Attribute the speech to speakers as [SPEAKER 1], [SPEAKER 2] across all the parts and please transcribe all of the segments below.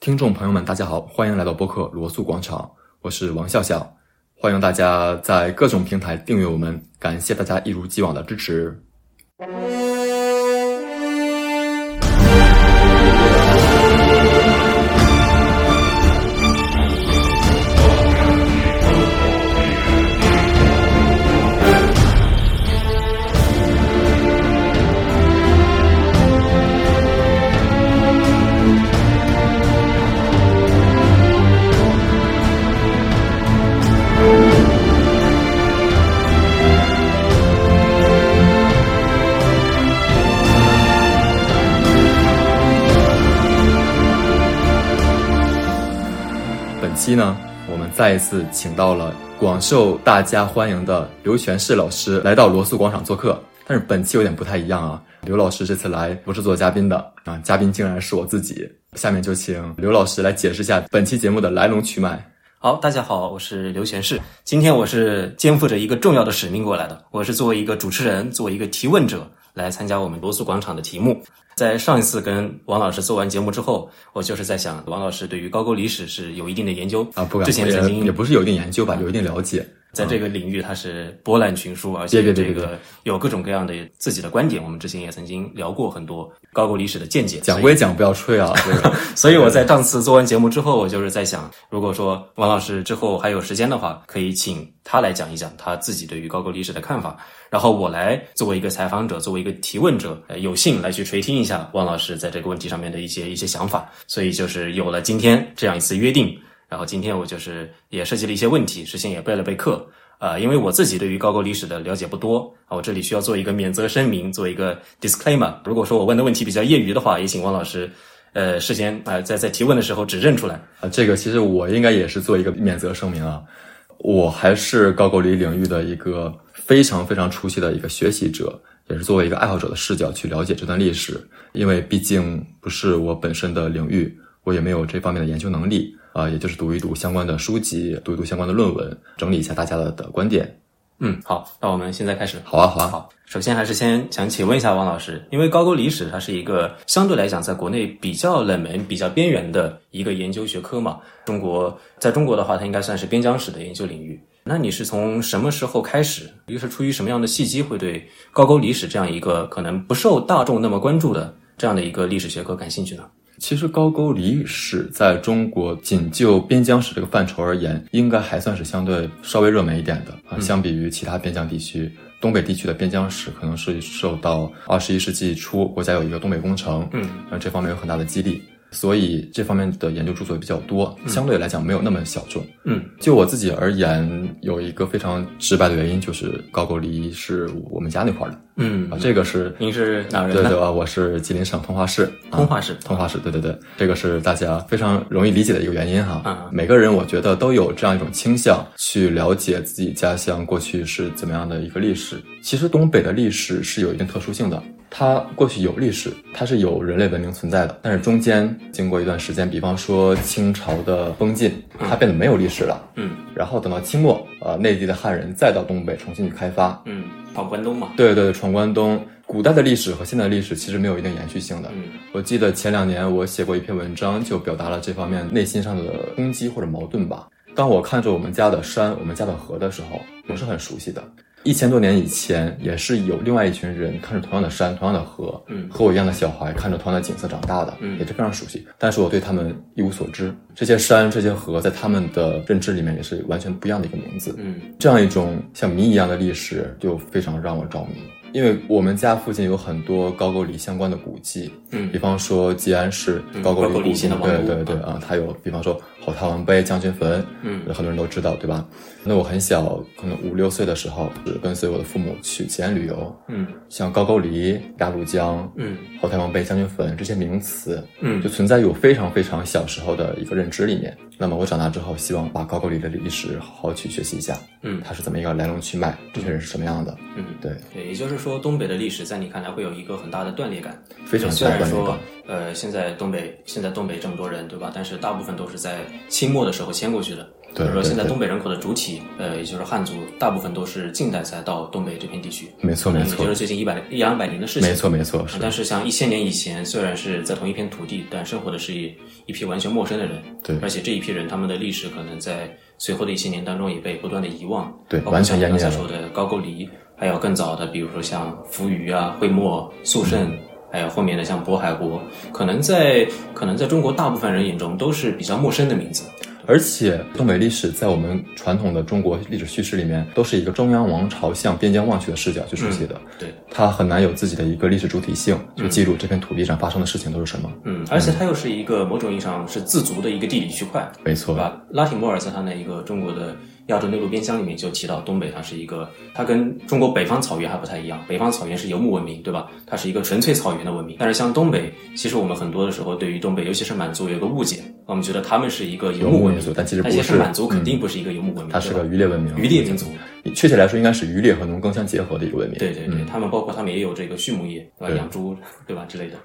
[SPEAKER 1] 听众朋友们，大家好，欢迎来到播客罗素广场，我是王笑笑，欢迎大家在各种平台订阅我们，感谢大家一如既往的支持。期呢，我们再一次请到了广受大家欢迎的刘全世老师来到罗素广场做客。但是本期有点不太一样啊，刘老师这次来不是做嘉宾的啊，嘉宾竟然是我自己。下面就请刘老师来解释一下本期节目的来龙去脉。
[SPEAKER 2] 好，大家好，我是刘全世。今天我是肩负着一个重要的使命过来的，我是作为一个主持人，作为一个提问者来参加我们罗素广场的题目。在上一次跟王老师做完节目之后，我就是在想，王老师对于高句丽史是有一定的研究
[SPEAKER 1] 啊，不敢
[SPEAKER 2] 之前曾经
[SPEAKER 1] 也不是有一定研究吧，有一定了解。
[SPEAKER 2] 在这个领域，他是博览群书，而且这个有各种各样的自己的观点。我们之前也曾经聊过很多高过历史的见解。
[SPEAKER 1] 讲归讲，不要吹啊！这个
[SPEAKER 2] 所以我在上次做完节目之后，我就是在想，如果说王老师之后还有时间的话，可以请他来讲一讲他自己对于高句丽史的看法，然后我来作为一个采访者，作为一个提问者，呃，有幸来去垂听一下王老师在这个问题上面的一些一些想法。所以就是有了今天这样一次约定。然后今天我就是也设计了一些问题，事先也备了备课。呃，因为我自己对于高句丽史的了解不多啊，我这里需要做一个免责声明，做一个 disclaimer。如果说我问的问题比较业余的话，也请汪老师，呃，事先啊、呃、在在提问的时候指认出来。
[SPEAKER 1] 啊，这个其实我应该也是做一个免责声明啊，我还是高句丽领域的一个非常非常初期的一个学习者，也是作为一个爱好者的视角去了解这段历史，因为毕竟不是我本身的领域，我也没有这方面的研究能力啊、也就是读一读相关的书籍，读一读相关的论文，整理一下大家的的观点。
[SPEAKER 2] 嗯，好，那我们现在开始。
[SPEAKER 1] 好啊，好啊，
[SPEAKER 2] 好，首先还是先想请问一下王老师，因为高句丽史它是一个相对来讲在国内比较冷门、比较边缘的一个研究学科嘛。中国在中国的话，它应该算是边疆史的研究领域。那你是从什么时候开始，又是出于什么样的契机，会对高句丽史这样一个可能不受大众那么关注的这样的一个历史学科感兴趣呢？
[SPEAKER 1] 其实高句丽史在中国仅就边疆史这个范畴而言，应该还算是相对稍微热门一点的啊。相比于其他边疆地区，东北地区的边疆史可能是受到二十一世纪初国家有一个东北工程，
[SPEAKER 2] 嗯，
[SPEAKER 1] 呃，这方面有很大的激励，所以这方面的研究著作也比较多，相对来讲没有那么小众。
[SPEAKER 2] 嗯，
[SPEAKER 1] 就我自己而言，有一个非常直白的原因，就是高句丽是我们家那块儿的
[SPEAKER 2] 嗯
[SPEAKER 1] 啊，这个是
[SPEAKER 2] 您是哪人？
[SPEAKER 1] 对对吧？我是吉林省通化市，啊
[SPEAKER 2] 通化市
[SPEAKER 1] 通化市，对对对，这个是大家非常容易理解的一个原因哈。
[SPEAKER 2] 嗯
[SPEAKER 1] 每个人我觉得都有这样一种倾向，去了解自己家乡过去是怎么样的一个历史。其实东北的历史是有一定特殊性的，它过去有历史，它是有人类文明存在的，但是中间经过一段时间，比方说清朝的封禁，它变得没有历史了。
[SPEAKER 2] 嗯
[SPEAKER 1] 然后等到清末，呃，内地的汉人再到东北重新去开发，
[SPEAKER 2] 嗯，闯关东嘛。
[SPEAKER 1] 对对对，闯关东。古代的历史和现代历史其实没有一定延续性的。
[SPEAKER 2] 嗯
[SPEAKER 1] 我记得前两年我写过一篇文章，就表达了这方面内心上的攻击或者矛盾吧。当我看着我们家的山、我们家的河的时候，我是很熟悉的。一千多年以前，也是有另外一群人看着同样的山、同样的河，
[SPEAKER 2] 嗯
[SPEAKER 1] 和我一样的小孩看着同样的景色长大的，
[SPEAKER 2] 嗯
[SPEAKER 1] 也是非常熟悉。但是我对他们一无所知。这些山、这些河，在他们的认知里面也是完全不一样的一个名字。
[SPEAKER 2] 嗯
[SPEAKER 1] 这样一种像谜一样的历史，就非常让我着迷。因为我们家附近有很多高句丽相关的古迹，
[SPEAKER 2] 嗯
[SPEAKER 1] 比方说吉安市
[SPEAKER 2] 嗯
[SPEAKER 1] 高句丽古迹，对对对啊，它有比方说后太王碑、将军坟，
[SPEAKER 2] 嗯
[SPEAKER 1] 很多人都知道，对吧？那我很小，可能五六岁的时候，是跟随我的父母去西安旅游，
[SPEAKER 2] 嗯
[SPEAKER 1] 像高句丽、鸭绿江、
[SPEAKER 2] 嗯
[SPEAKER 1] 后太王碑、将军坟这些名词，
[SPEAKER 2] 嗯
[SPEAKER 1] 就存在于我非常非常小时候的一个认知里面。那么我长大之后，希望把高句丽的历史好好去学习一下，
[SPEAKER 2] 嗯
[SPEAKER 1] 它是怎么一个来龙去脉，这些人是什么样的？
[SPEAKER 2] 嗯，
[SPEAKER 1] 对，
[SPEAKER 2] 对，也就是说东北的历史在你看来会有一个很大的断裂感？
[SPEAKER 1] 非常大的断裂感。
[SPEAKER 2] 呃，现在东北现在东北这么多人，对吧？但是大部分都是在清末的时候迁过去的。
[SPEAKER 1] 对
[SPEAKER 2] 比如说现在东北人口的主体，呃，也就是汉族，大部分都是近代才到东北这片地区。
[SPEAKER 1] 没错没错
[SPEAKER 2] 也就是最近一百一两百年的事情。
[SPEAKER 1] 没错没错，是
[SPEAKER 2] 但是像一千年以前，虽然是在同一片土地，但生活的是一一批完全陌生的人。
[SPEAKER 1] 对
[SPEAKER 2] 而且这一批人，他们的历史可能在随后的一千年当中也被不断的遗忘。
[SPEAKER 1] 对完全湮灭
[SPEAKER 2] 像刚才
[SPEAKER 1] 了
[SPEAKER 2] 说的高句丽，还有更早的，比如说像扶余啊、会墨、肃慎。
[SPEAKER 1] 嗯
[SPEAKER 2] 还有后面的像渤海国，可能在可能在中国大部分人眼中都是比较陌生的名字。
[SPEAKER 1] 而且东北历史在我们传统的中国历史叙事里面，都是一个中央王朝向边疆望去的视角去书写的，
[SPEAKER 2] 对，
[SPEAKER 1] 它很难有自己的一个历史主体性，就记录这片土地上发生的事情都是什么。
[SPEAKER 2] 嗯，而且它又是一个某种意义上是自足的一个地理区块。
[SPEAKER 1] 没错，
[SPEAKER 2] 吧？拉提摩尔在他那一个中国的亚洲内陆边疆里面就提到，东北它是一个，它跟中国北方草原还不太一样。北方草原是游牧文明，对吧？它是一个纯粹草原的文明。但是像东北，其实我们很多的时候对于东北，尤其是满族有一个误解，我们觉得他们是一个游牧
[SPEAKER 1] 民族，但其实不是
[SPEAKER 2] 但其实满族肯定不是一个游牧文明，
[SPEAKER 1] 它是个渔猎文明，
[SPEAKER 2] 渔猎民族。
[SPEAKER 1] 确切来说，应该是渔猎和农耕相结合的一个文明。
[SPEAKER 2] 对对对，
[SPEAKER 1] 嗯
[SPEAKER 2] 他们包括他们也有这个畜牧业，对吧？养猪，对吧之类的。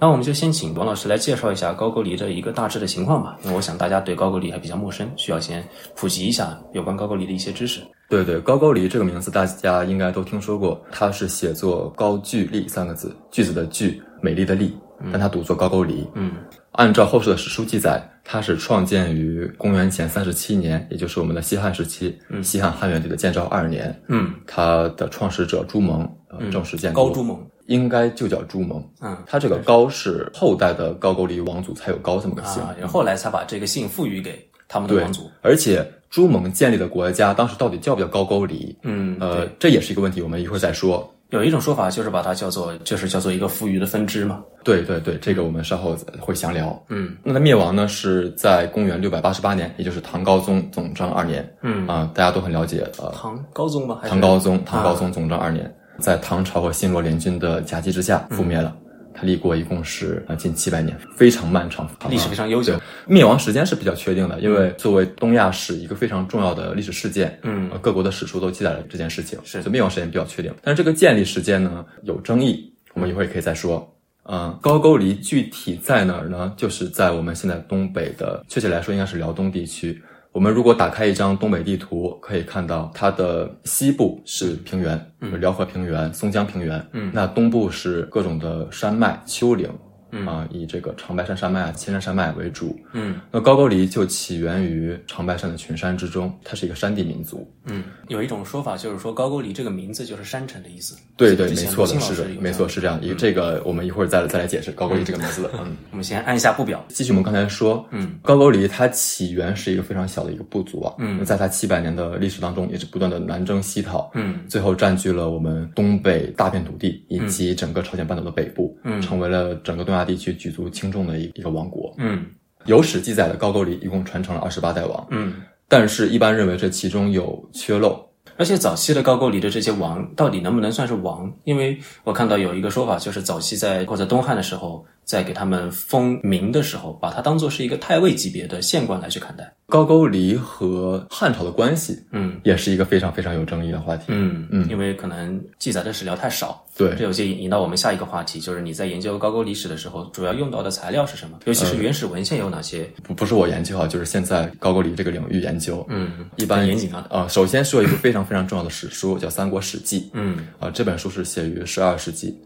[SPEAKER 2] 那我们就先请王老师来介绍一下高句丽的一个大致的情况吧，因为我想大家对高句丽还比较陌生，需要先普及一下有关高句丽的一些知识。
[SPEAKER 1] 对对，高句丽这个名字大家应该都听说过，它是写作高句丽三个字，句子的句，美丽的丽，但它读作高句丽。
[SPEAKER 2] 嗯
[SPEAKER 1] 按照后世的史书记载，它是创建于公元前三十七年，也就是我们的西汉时期，西汉汉元帝的建昭二年。
[SPEAKER 2] 嗯，
[SPEAKER 1] 它的创始者朱蒙，呃，正式建
[SPEAKER 2] 高朱蒙，
[SPEAKER 1] 应该就叫朱蒙。
[SPEAKER 2] 嗯
[SPEAKER 1] 他这个高是后代的高句丽王族才有高这么个姓。
[SPEAKER 2] 啊，后后来才把这个姓赋予给他们的王族。，
[SPEAKER 1] 而且朱蒙建立的国家当时到底叫不叫高句丽？
[SPEAKER 2] 嗯，
[SPEAKER 1] 呃，，这也是一个问题，我们一会儿再说。
[SPEAKER 2] 有一种说法就是把它叫做，就是叫做一个富余的分支嘛。
[SPEAKER 1] 对对对，这个我们稍后会详聊。
[SPEAKER 2] 嗯，
[SPEAKER 1] 那它灭亡呢是在公元六百八十八年，也就是唐高宗总章二年。
[SPEAKER 2] 嗯
[SPEAKER 1] 啊、大家都很了解。呃，
[SPEAKER 2] 唐高宗吗？还是
[SPEAKER 1] 唐高宗，唐高
[SPEAKER 2] 啊
[SPEAKER 1] 宗总章二年，在唐朝和新罗联军的夹击之下覆灭了。他立国一共是呃近七百年，非常漫长，
[SPEAKER 2] 历史非常悠久。
[SPEAKER 1] 灭亡时间是比较确定的，因为作为东亚史一个非常重要的历史事件，
[SPEAKER 2] 嗯
[SPEAKER 1] 呃各国的史书都记载了这件事情，
[SPEAKER 2] 是
[SPEAKER 1] 所以灭亡时间比较确定。但是这个建立时间呢有争议，我们一会儿也可以再说。嗯，高句丽具体在哪儿呢？就是在我们现在东北的，确切来说应该是辽东地区。我们如果打开一张东北地图，可以看到它的西部是平原，嗯，辽河平原、松江平原，
[SPEAKER 2] 嗯。
[SPEAKER 1] 那东部是各种的山脉、丘陵，
[SPEAKER 2] 嗯
[SPEAKER 1] 啊、以这个长白山山脉啊、千山山脉为主。
[SPEAKER 2] 嗯
[SPEAKER 1] 那高句丽就起源于长白山的群山之中，它是一个山地民族。
[SPEAKER 2] 嗯，有一种说法就是说高句丽这个名字就是山城的意思。
[SPEAKER 1] 对对，没错的，是的没错，是这样。一个这个我们一会儿再再来解释高句丽这个名字的。嗯，
[SPEAKER 2] 我们先按一下不表。
[SPEAKER 1] 继续我们刚才说，
[SPEAKER 2] 嗯，
[SPEAKER 1] 高句丽它起源是一个非常小的一个部族啊，
[SPEAKER 2] 嗯
[SPEAKER 1] 在它七百年的历史当中，也是不断的南征西讨，
[SPEAKER 2] 嗯
[SPEAKER 1] 最后占据了我们东北大片土地以及整个朝鲜半岛的北部，
[SPEAKER 2] 嗯
[SPEAKER 1] 成为了整个东亚地区举足轻重的一一个王国。
[SPEAKER 2] 嗯
[SPEAKER 1] 有史记载的高句丽一共传承了二十八代王，
[SPEAKER 2] 嗯。
[SPEAKER 1] 但是一般认为这其中有缺漏。
[SPEAKER 2] 而且早期的高句丽的这些王到底能不能算是王？因为我看到有一个说法，就是早期在或者东汉的时候，在给他们封名的时候，把它当做是一个太尉级别的县官来去看待。
[SPEAKER 1] 高句丽和汉朝的关系
[SPEAKER 2] 嗯
[SPEAKER 1] 也是一个非常非常有争议的话题。
[SPEAKER 2] 嗯
[SPEAKER 1] 嗯
[SPEAKER 2] 因为可能记载的史料太少。
[SPEAKER 1] 对
[SPEAKER 2] 这有些引引到我们下一个话题，就是你在研究高句丽史的时候，主要用到的材料是什么？尤其是原始文献有哪些？
[SPEAKER 1] 不不是我研究啊，就是现在高句丽这个领域研究。
[SPEAKER 2] 嗯，
[SPEAKER 1] 一般
[SPEAKER 2] 严谨啊。
[SPEAKER 1] 啊、首先是有一个非常非常重要的史书，叫《三国史记》。
[SPEAKER 2] 嗯
[SPEAKER 1] 啊、这本书是写于十二世纪，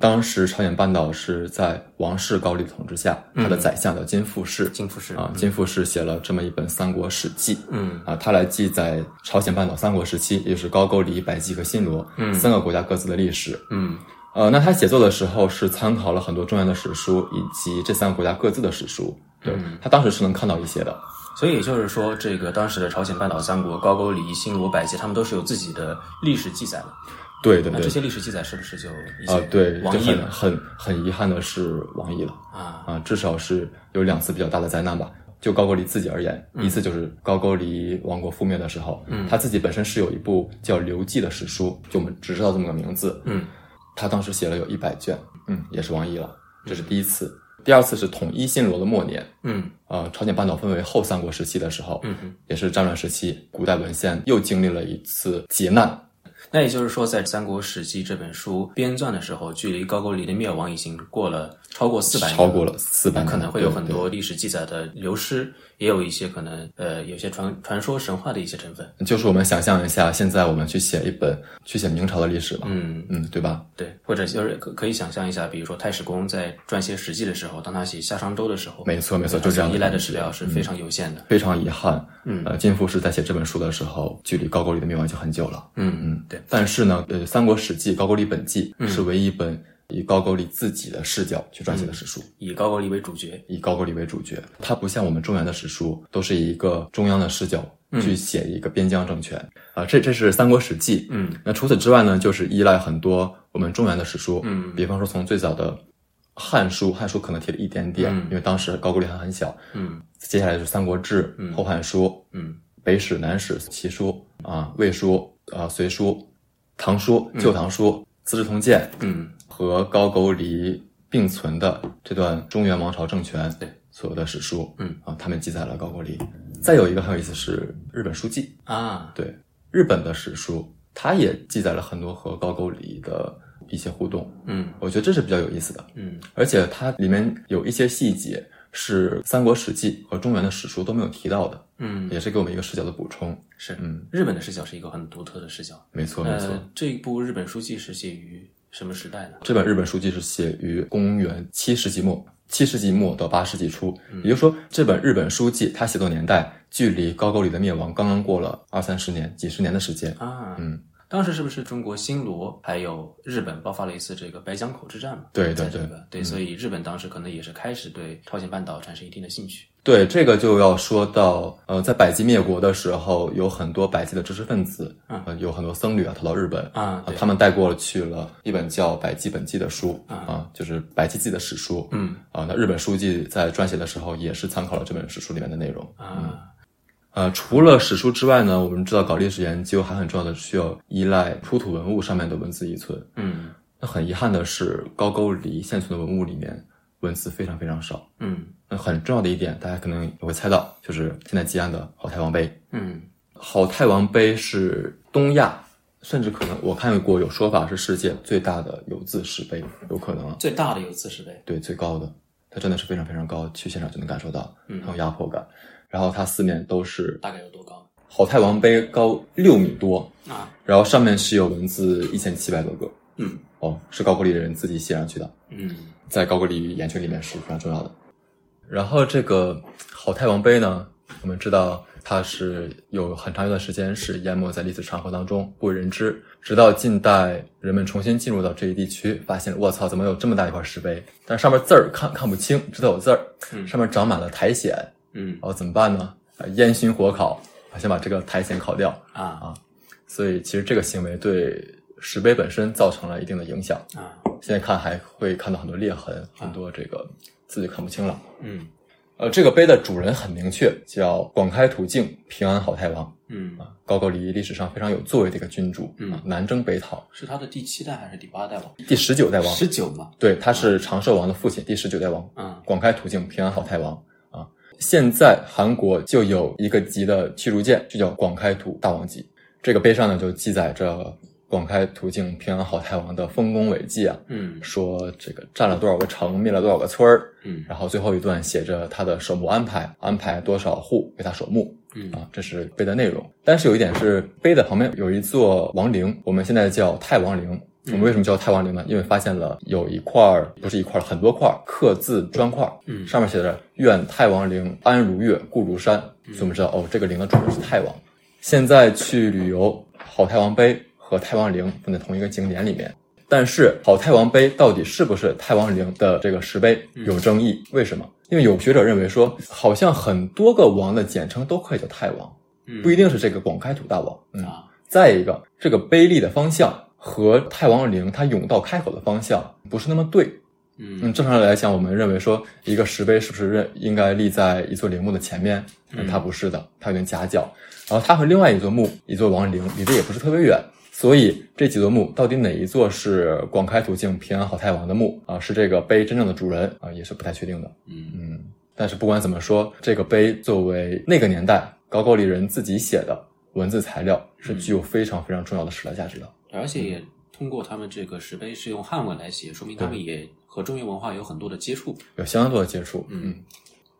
[SPEAKER 1] 当时朝鲜半岛是在王室高丽的统治下，他的宰相叫金富士。
[SPEAKER 2] 金富士
[SPEAKER 1] 啊，金富士写了这么一本《三国史记》。
[SPEAKER 2] 嗯
[SPEAKER 1] 啊，他来记载朝鲜半岛三国时期，也就是高句丽、百济和新罗、三个国家各自的历史。
[SPEAKER 2] 嗯
[SPEAKER 1] 呃，那他写作的时候是参考了很多重要的史书以及这三个国家各自的史书。对、他当时是能看到一些的。
[SPEAKER 2] 所以也就是说，这个当时的朝鲜半岛三国高句丽、新罗、百济，他们都是有自己的历史记载的。
[SPEAKER 1] 对对对
[SPEAKER 2] 这，些历史记载是不是就
[SPEAKER 1] 啊、对，就很很很遗憾的是亡佚了
[SPEAKER 2] 啊？
[SPEAKER 1] 啊，至少是有两次比较大的灾难吧。就高句丽自己而言，一次就是高句丽王国覆灭的时候，嗯，他自己本身是有一部叫《刘记》的史书，就我们只知道这么个名字，
[SPEAKER 2] 嗯
[SPEAKER 1] 他当时写了有一百卷，嗯，也是亡佚了，这是第一次。第二次是统一新罗的末年，
[SPEAKER 2] 嗯
[SPEAKER 1] 呃，朝鲜半岛分为后三国时期的时候，
[SPEAKER 2] 嗯哼
[SPEAKER 1] 也是战乱时期，古代文献又经历了一次劫难。
[SPEAKER 2] 那也就是说，在《三国史记》这本书编撰的时候，距离高句丽的灭亡已经过了超过四百年，
[SPEAKER 1] 超过了四百年，
[SPEAKER 2] 可能会有很多历史记载的流失，也有一些可能呃有些传传说神话的一些成分。
[SPEAKER 1] 就是我们想象一下，现在我们去写一本去写明朝的历史吧，
[SPEAKER 2] 嗯，
[SPEAKER 1] 嗯，对吧？
[SPEAKER 2] 对，或者就是可可以想象一下，比如说太史公在撰写《史记》的时候，当他写夏商周的时候，
[SPEAKER 1] 没错没错就这样
[SPEAKER 2] 依赖的史料是非常有限的。
[SPEAKER 1] 非常遗憾，嗯，呃，金富士在写这本书的时候，距离高句丽的灭亡已经很久了，
[SPEAKER 2] 嗯。嗯，对，
[SPEAKER 1] 但是呢，呃，《三国史记》《高句丽本纪》是唯一一本以高句丽自己的视角去撰写的史书。
[SPEAKER 2] 以高句丽为主角。
[SPEAKER 1] 以高句丽为主角，它不像我们中原的史书，都是以一个中央的视角去写一个边疆政权啊、这这是《三国史记》。
[SPEAKER 2] 嗯，
[SPEAKER 1] 那除此之外呢，就是依赖很多我们中原的史书，
[SPEAKER 2] 嗯，
[SPEAKER 1] 比方说从最早的《汉书》，《汉书》可能提了一点点，
[SPEAKER 2] 嗯
[SPEAKER 1] 因为当时高句丽还很小。
[SPEAKER 2] 嗯
[SPEAKER 1] 接下来就是《三国志》后汉书》
[SPEAKER 2] 嗯
[SPEAKER 1] 北史、南史、齐书啊、魏书啊、隋书、唐书、旧唐书、资治通鉴
[SPEAKER 2] 嗯。
[SPEAKER 1] 和高句丽并存的这段中原王朝政权，
[SPEAKER 2] 对
[SPEAKER 1] 所有的史书，
[SPEAKER 2] 嗯。
[SPEAKER 1] 啊，他们记载了高句丽。再有一个很有意思是日本书记，
[SPEAKER 2] 啊，
[SPEAKER 1] 对日本的史书，它也记载了很多和高句丽的一些互动，
[SPEAKER 2] 嗯。
[SPEAKER 1] 我觉得这是比较有意思的。
[SPEAKER 2] 嗯。
[SPEAKER 1] 而且它里面有一些细节是《三国史记》和中原的史书都没有提到的，
[SPEAKER 2] 嗯，
[SPEAKER 1] 也是给我们一个视角的补充。
[SPEAKER 2] 是，
[SPEAKER 1] 嗯，
[SPEAKER 2] 日本的视角是一个很独特的视角。
[SPEAKER 1] 没错，没错。
[SPEAKER 2] 呃，这一部日本书记是写于什么时代呢？
[SPEAKER 1] 这本日本书记是写于公元七世纪末，七世纪末到八世纪初，也就是说，这本日本书记它写作年代距离高句丽的灭亡刚刚过了二三十年、几十年的时间。
[SPEAKER 2] 啊，
[SPEAKER 1] 嗯，
[SPEAKER 2] 当时是不是中国新罗还有日本爆发了一次这个白江口之战嘛？
[SPEAKER 1] 对对对
[SPEAKER 2] 这个对，所以日本当时可能也是开始对朝鲜半岛产生一定的兴趣。
[SPEAKER 1] 对，这个就要说到，呃，在百济灭国的时候，有很多百济的知识分子，
[SPEAKER 2] 嗯。
[SPEAKER 1] 呃，有很多僧侣啊逃到日本，
[SPEAKER 2] 啊对。
[SPEAKER 1] 他们带过去了一本叫《百济本纪》的书，啊，就是百济记的史书，
[SPEAKER 2] 嗯。
[SPEAKER 1] 啊，那日本书记在撰写的时候也是参考了这本史书里面的内容，
[SPEAKER 2] 啊，
[SPEAKER 1] 呃，除了史书之外呢，我们知道搞历史研究还很重要的需要依赖出土文物上面的文字遗存。
[SPEAKER 2] 嗯
[SPEAKER 1] 那很遗憾的是，高句丽现存的文物里面文字非常非常少。
[SPEAKER 2] 嗯
[SPEAKER 1] 那很重要的一点，大家可能也会猜到，就是现在吉安的好太王碑。
[SPEAKER 2] 嗯
[SPEAKER 1] 好太王碑是东亚，甚至可能我看过有说法是世界最大的有字石碑，有可能啊。
[SPEAKER 2] 最大的有字石碑。
[SPEAKER 1] 对，最高的，它真的是非常非常高，去现场就能感受到很有压迫感。然后它四面都是
[SPEAKER 2] 大概有多高
[SPEAKER 1] 好太王碑高六米多，
[SPEAKER 2] 啊？
[SPEAKER 1] 然后上面是有文字一千七百多个。
[SPEAKER 2] 嗯
[SPEAKER 1] 哦，是高句丽的人自己写上去的，
[SPEAKER 2] 嗯
[SPEAKER 1] 在高句丽言圈里面是非常重要的。然后这个好太王碑呢，我们知道它是有很长一段时间是淹没在历史长河当中，不为人知。直到近代，人们重新进入到这一地区，发现我操，怎么有这么大一块石碑？但上面字儿看看不清，知道有字儿，
[SPEAKER 2] 嗯
[SPEAKER 1] 上面长满了苔藓，
[SPEAKER 2] 嗯
[SPEAKER 1] 然后怎么办呢？啊烟熏火烤，先把这个苔藓烤掉。
[SPEAKER 2] 啊啊
[SPEAKER 1] 所以其实这个行为对石碑本身造成了一定的影响。
[SPEAKER 2] 啊
[SPEAKER 1] 现在看还会看到很多裂痕，很多这个字就看不清了。
[SPEAKER 2] 嗯
[SPEAKER 1] 呃，这个碑的主人很明确，叫广开土境平安好太王
[SPEAKER 2] 嗯，
[SPEAKER 1] 啊，高句丽历史上非常有作为的一个君主，
[SPEAKER 2] 嗯
[SPEAKER 1] 啊，南征北讨，
[SPEAKER 2] 是他的第七代还是第八代王？
[SPEAKER 1] 第十九代王，
[SPEAKER 2] 十九嘛。
[SPEAKER 1] 对，他是长寿王的父亲，第十九代王，
[SPEAKER 2] 嗯
[SPEAKER 1] 广开土境平安好太王啊。现在韩国就有一个级的驱逐舰，就叫广开图大王级。这个碑上呢，就记载着广开途径平安好太王的丰功伟绩啊，
[SPEAKER 2] 嗯
[SPEAKER 1] 说这个占了多少个城，灭了多少个村儿，
[SPEAKER 2] 嗯
[SPEAKER 1] 然后最后一段写着他的守墓安排，安排多少户为他守墓
[SPEAKER 2] 嗯
[SPEAKER 1] 啊，这是碑的内容。但是有一点是，碑的旁边有一座王陵，我们现在叫太王陵。我们为什么叫太王陵呢？因为发现了有一块儿，不是一块儿，很多块儿刻字砖块儿，
[SPEAKER 2] 嗯
[SPEAKER 1] 上面写着“愿太王陵安如月，固如山”，所以我们知道哦，这个陵的主人是太王。现在去旅游，好太王碑和太王陵放在同一个景点里面，但是好太王碑到底是不是太王陵的这个石碑有争议？为什么？因为有学者认为说，好像很多个王的简称都可以叫太王，
[SPEAKER 2] 嗯
[SPEAKER 1] 不一定是这个广开土大王。嗯，
[SPEAKER 2] 啊
[SPEAKER 1] 再一个，这个碑立的方向和太王陵它甬道开口的方向不是那么对。
[SPEAKER 2] 嗯
[SPEAKER 1] 嗯，正常来讲，我们认为说一个石碑是不是认应该立在一座陵墓的前面？嗯，它不是的，它有点夹角。然后它和另外一座墓，一座王陵离得也不是特别远，所以这几座墓到底哪一座是广开途径平安好太王的墓啊？是这个碑真正的主人啊？也是不太确定的。
[SPEAKER 2] 嗯
[SPEAKER 1] 嗯，但是不管怎么说，这个碑作为那个年代高句丽人自己写的文字材料，是具有非常非常重要的史料价值的。
[SPEAKER 2] 而且也通过他们这个石碑是用汉文来写，说明他们也和中原文化有很多的接触。
[SPEAKER 1] 有相当多的接触。
[SPEAKER 2] 嗯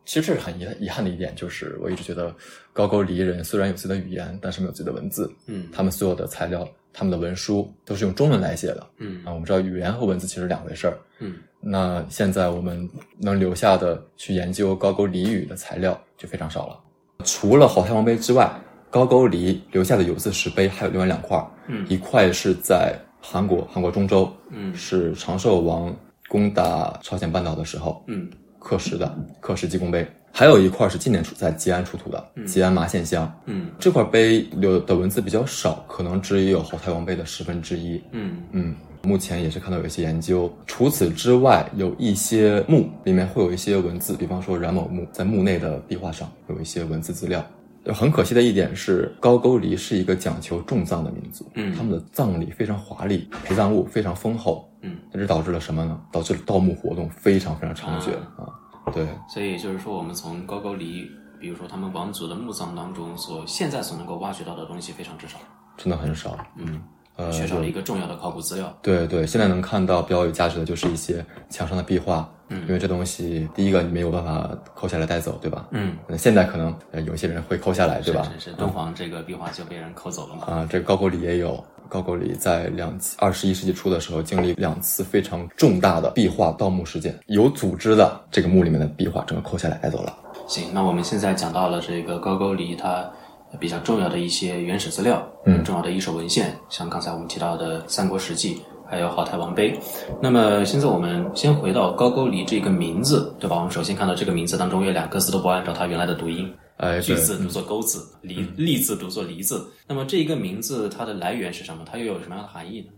[SPEAKER 1] 其实这是很遗遗憾的一点，就是我一直觉得高句丽人虽然有自己的语言，但是没有自己的文字。
[SPEAKER 2] 嗯
[SPEAKER 1] 他们所有的材料、他们的文书都是用中文来写的。
[SPEAKER 2] 嗯
[SPEAKER 1] 啊，我们知道语言和文字其实两回事儿。
[SPEAKER 2] 嗯
[SPEAKER 1] 那现在我们能留下的去研究高句丽语的材料就非常少了。除了好太王碑之外，高句丽留下的有字石碑还有另外两块儿，
[SPEAKER 2] 嗯
[SPEAKER 1] 一块是在韩国，韩国中州，
[SPEAKER 2] 嗯
[SPEAKER 1] 是长寿王攻打朝鲜半岛的时候
[SPEAKER 2] 嗯
[SPEAKER 1] 刻石的刻石纪功碑，还有一块是今年出在吉安出土的吉安麻县乡。
[SPEAKER 2] 嗯
[SPEAKER 1] 这块碑留的文字比较少，可能只有后太王碑的十分之一。
[SPEAKER 2] 嗯
[SPEAKER 1] 嗯，目前也是看到有一些研究。除此之外，有一些墓里面会有一些文字，比方说冉某墓，在墓内的壁画上有一些文字资料。很可惜的一点是，高句丽是一个讲求重葬的民族，
[SPEAKER 2] 嗯
[SPEAKER 1] 他们的葬礼非常华丽，陪葬物非常丰厚，
[SPEAKER 2] 嗯，
[SPEAKER 1] 那这导致了什么呢？导致了盗墓活动非常非常猖獗啊对，
[SPEAKER 2] 所以也就是说，我们从高句丽，比如说他们王族的墓葬当中所现在所能够挖掘到的东西非常之少，
[SPEAKER 1] 真的很少。
[SPEAKER 2] 嗯，
[SPEAKER 1] 呃，
[SPEAKER 2] 缺少了一个重要的考古资料。
[SPEAKER 1] 对对，现在能看到比较有价值的就是一些墙上的壁画，嗯，因为这东西第一个你没有办法抠下来带走，对吧？
[SPEAKER 2] 嗯，
[SPEAKER 1] 呃现在可能呃有些人会抠下来，对吧？
[SPEAKER 2] 是是，敦煌这个壁画就被人抠走了嘛。
[SPEAKER 1] 啊，这个高句丽也有。高句丽在两二十一世纪初的时候，经历两次非常重大的壁画盗墓事件，有组织的这个墓里面的壁画整个抠下来带走了。
[SPEAKER 2] 行，那我们现在讲到了这个高句丽它比较重要的一些原始资料，
[SPEAKER 1] 嗯
[SPEAKER 2] 重要的一手文献，像刚才我们提到的《三国史记》，还有《好太王碑》。那么现在我们先回到高句丽这个名字，对吧？我们首先看到这个名字当中有两个字都不按照它原来的读音，
[SPEAKER 1] 哎，
[SPEAKER 2] 句，字读作钩字，离立字读作离字。那么这一个名字它的来源是什么？它又有什么样的含义呢？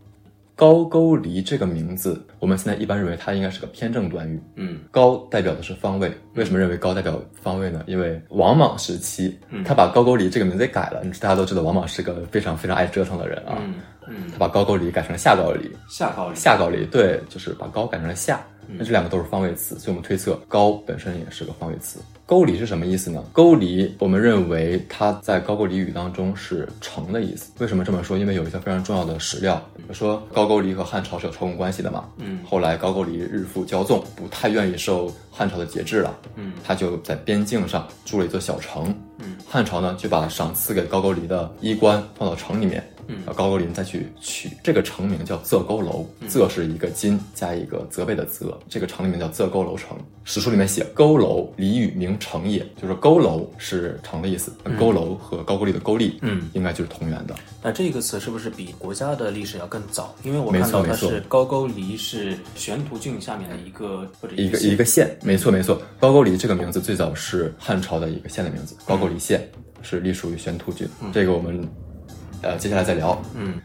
[SPEAKER 1] 高句丽这个名字，我们现在一般认为它应该是个偏正短语，
[SPEAKER 2] 嗯
[SPEAKER 1] 高代表的是方位，为什么认为高代表方位呢？因为王莽时期，他把高句丽这个名字给改了。你大家都知道，王莽是个非常非常爱折腾的人啊。
[SPEAKER 2] 嗯嗯，
[SPEAKER 1] 他把高句丽改成了下高丽，
[SPEAKER 2] 下高丽
[SPEAKER 1] 下高丽对，就是把高改成了下。那这两个都是方位词，所以我们推测高本身也是个方位词。沟里是什么意思呢？沟里，我们认为它在高句丽语当中是城的意思。为什么这么说？因为有一条非常重要的史料，说高句丽和汉朝是有朝贡关系的嘛。
[SPEAKER 2] 嗯
[SPEAKER 1] 后来高句丽日复骄纵，不太愿意受汉朝的节制了。
[SPEAKER 2] 嗯
[SPEAKER 1] 他就在边境上筑了一座小城。
[SPEAKER 2] 嗯，
[SPEAKER 1] 汉朝呢就把赏赐给高句丽的衣冠放到城里面。
[SPEAKER 2] 嗯
[SPEAKER 1] 高句丽再去取这个城名叫仄沟楼，仄是一个金加一个责备的责，这个城里面叫仄沟楼城。史书里面写沟楼，俚语名城也，就是沟楼是城的意思。那沟楼和高句丽的沟丽，
[SPEAKER 2] 嗯，
[SPEAKER 1] 应该就是同源的。
[SPEAKER 2] 那这个词是不是比国家的历史要更早？因为我看到它
[SPEAKER 1] 没错没错
[SPEAKER 2] 是高句丽是玄图郡下面的一个或者
[SPEAKER 1] 一个一个县，没错没错。高句丽这个名字最早是汉朝的一个县的名字，高句丽县是隶属于玄图郡。这个我们呃接下来再聊。
[SPEAKER 2] 嗯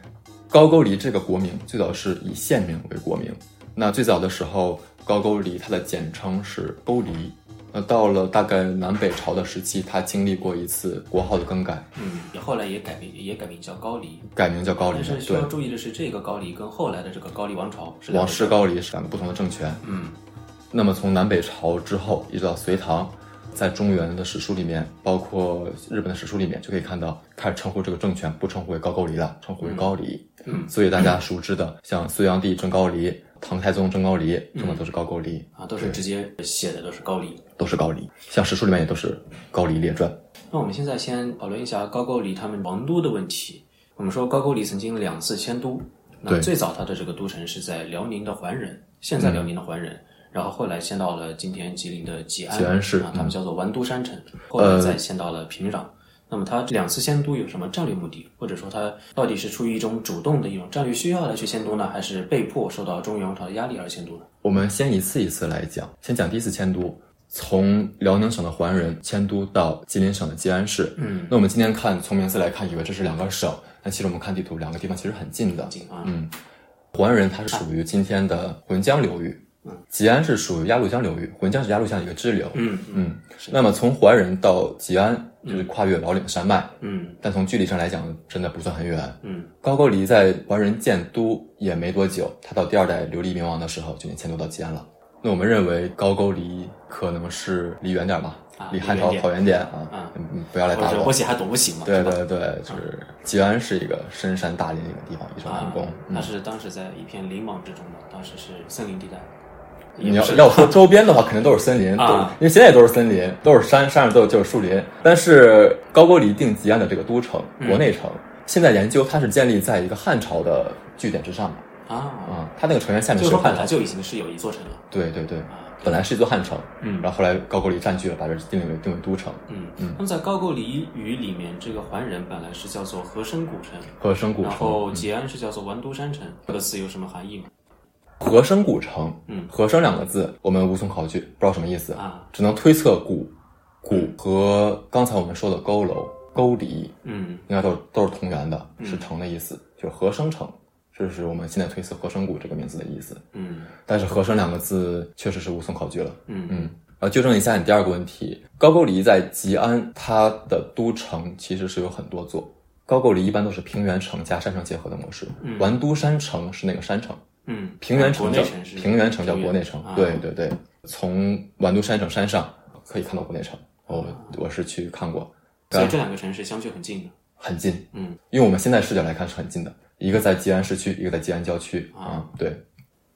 [SPEAKER 1] 高句丽这个国名最早是以县名为国名，那最早的时候，高句丽它的简称是勾离。那到了大概南北朝的时期，它经历过一次国号的更改，
[SPEAKER 2] 嗯，后来也改名也改名叫高丽。
[SPEAKER 1] 改名叫高丽
[SPEAKER 2] 但是需要，注意的是，这个高丽跟后来的这个高丽王朝是两
[SPEAKER 1] 王室高丽是两个不同的政权。
[SPEAKER 2] 嗯
[SPEAKER 1] 那么从南北朝之后，一直到隋唐，在中原的史书里面，包括日本的史书里面，就可以看到开始称呼这个政权不称呼为高句丽了，称呼为高丽。
[SPEAKER 2] 嗯
[SPEAKER 1] 所以大家熟知的像隋炀帝征高丽、唐太宗征高丽，用的都是高句丽，
[SPEAKER 2] 啊，都是直接写的都是高丽。
[SPEAKER 1] 都是高丽。像史书里面也都是高丽列传。
[SPEAKER 2] 那我们现在先讨论一下高句丽他们王都的问题。我们说高句丽曾经两次迁都，那
[SPEAKER 1] 对
[SPEAKER 2] 最早它的这个都城是在辽宁的桓仁，现在辽宁的桓仁，然后后来迁到了今天吉林的吉安，
[SPEAKER 1] 吉安市
[SPEAKER 2] 啊，他们叫做完都山城，后来再迁到了平壤。那么他这两次迁都有什么战略目的，或者说他到底是出于一种主动的一种战略需要来去迁都呢，还是被迫受到中原王朝的压力而迁都呢？
[SPEAKER 1] 我们先一次一次来讲，先讲第一次迁都，从辽宁省的桓仁迁都到吉林省的吉安市。
[SPEAKER 2] 嗯，
[SPEAKER 1] 那我们今天看从名字来看，以为这是两个省，但其实我们看地图，两个地方其实很近的。
[SPEAKER 2] 近啊，
[SPEAKER 1] 嗯，桓仁它是属于今天的浑江流域，吉安是属于鸭绿江流域，浑江是鸭绿江的一个支流。
[SPEAKER 2] 嗯
[SPEAKER 1] 嗯，那么从怀仁到吉安就是跨越老岭山脉，
[SPEAKER 2] 嗯
[SPEAKER 1] 但从距离上来讲，真的不算很远。
[SPEAKER 2] 嗯
[SPEAKER 1] 高句丽在怀仁建都也没多久，他到第二代琉璃明王的时候就已经迁都到吉安了。那我们认为高句丽可能是离远点吧，
[SPEAKER 2] 啊
[SPEAKER 1] 离汉朝
[SPEAKER 2] 跑远点
[SPEAKER 1] 啊
[SPEAKER 2] 啊，
[SPEAKER 1] 嗯嗯不要来打我。
[SPEAKER 2] 者我喜还躲不行嘛？
[SPEAKER 1] 对对对，就是吉安是一个深山大林的一个地方，易守难
[SPEAKER 2] 啊
[SPEAKER 1] 攻。，嗯
[SPEAKER 2] 它是当时在一片林莽之中的，当时是森林地带。
[SPEAKER 1] 你要要说周边的话，肯定都是森林，
[SPEAKER 2] 啊
[SPEAKER 1] 因为现在也都是森林，都是山，山上都有就是树林。但是高句丽定吉安的这个都城、
[SPEAKER 2] 嗯
[SPEAKER 1] 国内城，现在研究它是建立在一个汉朝的据点之上的
[SPEAKER 2] 啊，
[SPEAKER 1] 啊，它那个城垣下面
[SPEAKER 2] 就是说
[SPEAKER 1] 汉
[SPEAKER 2] 就已经是有一座城了。
[SPEAKER 1] 对对对，
[SPEAKER 2] 啊，
[SPEAKER 1] 本来是一座汉城，
[SPEAKER 2] 嗯
[SPEAKER 1] 然后后来高句丽占据了，把这定为定为都城，
[SPEAKER 2] 嗯嗯那么在高句丽语里面，这个桓仁本来是叫做和声古城，
[SPEAKER 1] 和声古城然。
[SPEAKER 2] 后吉安是叫做完都山城。这个词有什么含义吗？
[SPEAKER 1] 和声古城，
[SPEAKER 2] 嗯。
[SPEAKER 1] 和声两个字我们无从考据，不知道什么意思，
[SPEAKER 2] 啊，
[SPEAKER 1] 只能推测古，古和刚才我们说的佝偻、沟离
[SPEAKER 2] 嗯。
[SPEAKER 1] 应该都是都是同源的，是城的意思，就是和声城，这是我们现在推测和声谷这个名字的意思。
[SPEAKER 2] 嗯。
[SPEAKER 1] 但是和声两个字确实是无从考据了。
[SPEAKER 2] 嗯。
[SPEAKER 1] 嗯，然后纠正一下你第二个问题，高句丽在吉安，它的都城其实是有很多座。高句丽一般都是平原城加山城结合的模式，完都山城是那个山城，
[SPEAKER 2] 嗯，
[SPEAKER 1] 平原城叫平原城叫国内城，
[SPEAKER 2] 啊
[SPEAKER 1] 对对对，从完都山城山上可以看到国内城，我我是去看过，
[SPEAKER 2] 所以这两个城市相距很近的。
[SPEAKER 1] 很近，
[SPEAKER 2] 嗯，
[SPEAKER 1] 因为我们现在视角来看是很近的，一个在吉安市区，一个在吉安郊区啊，对。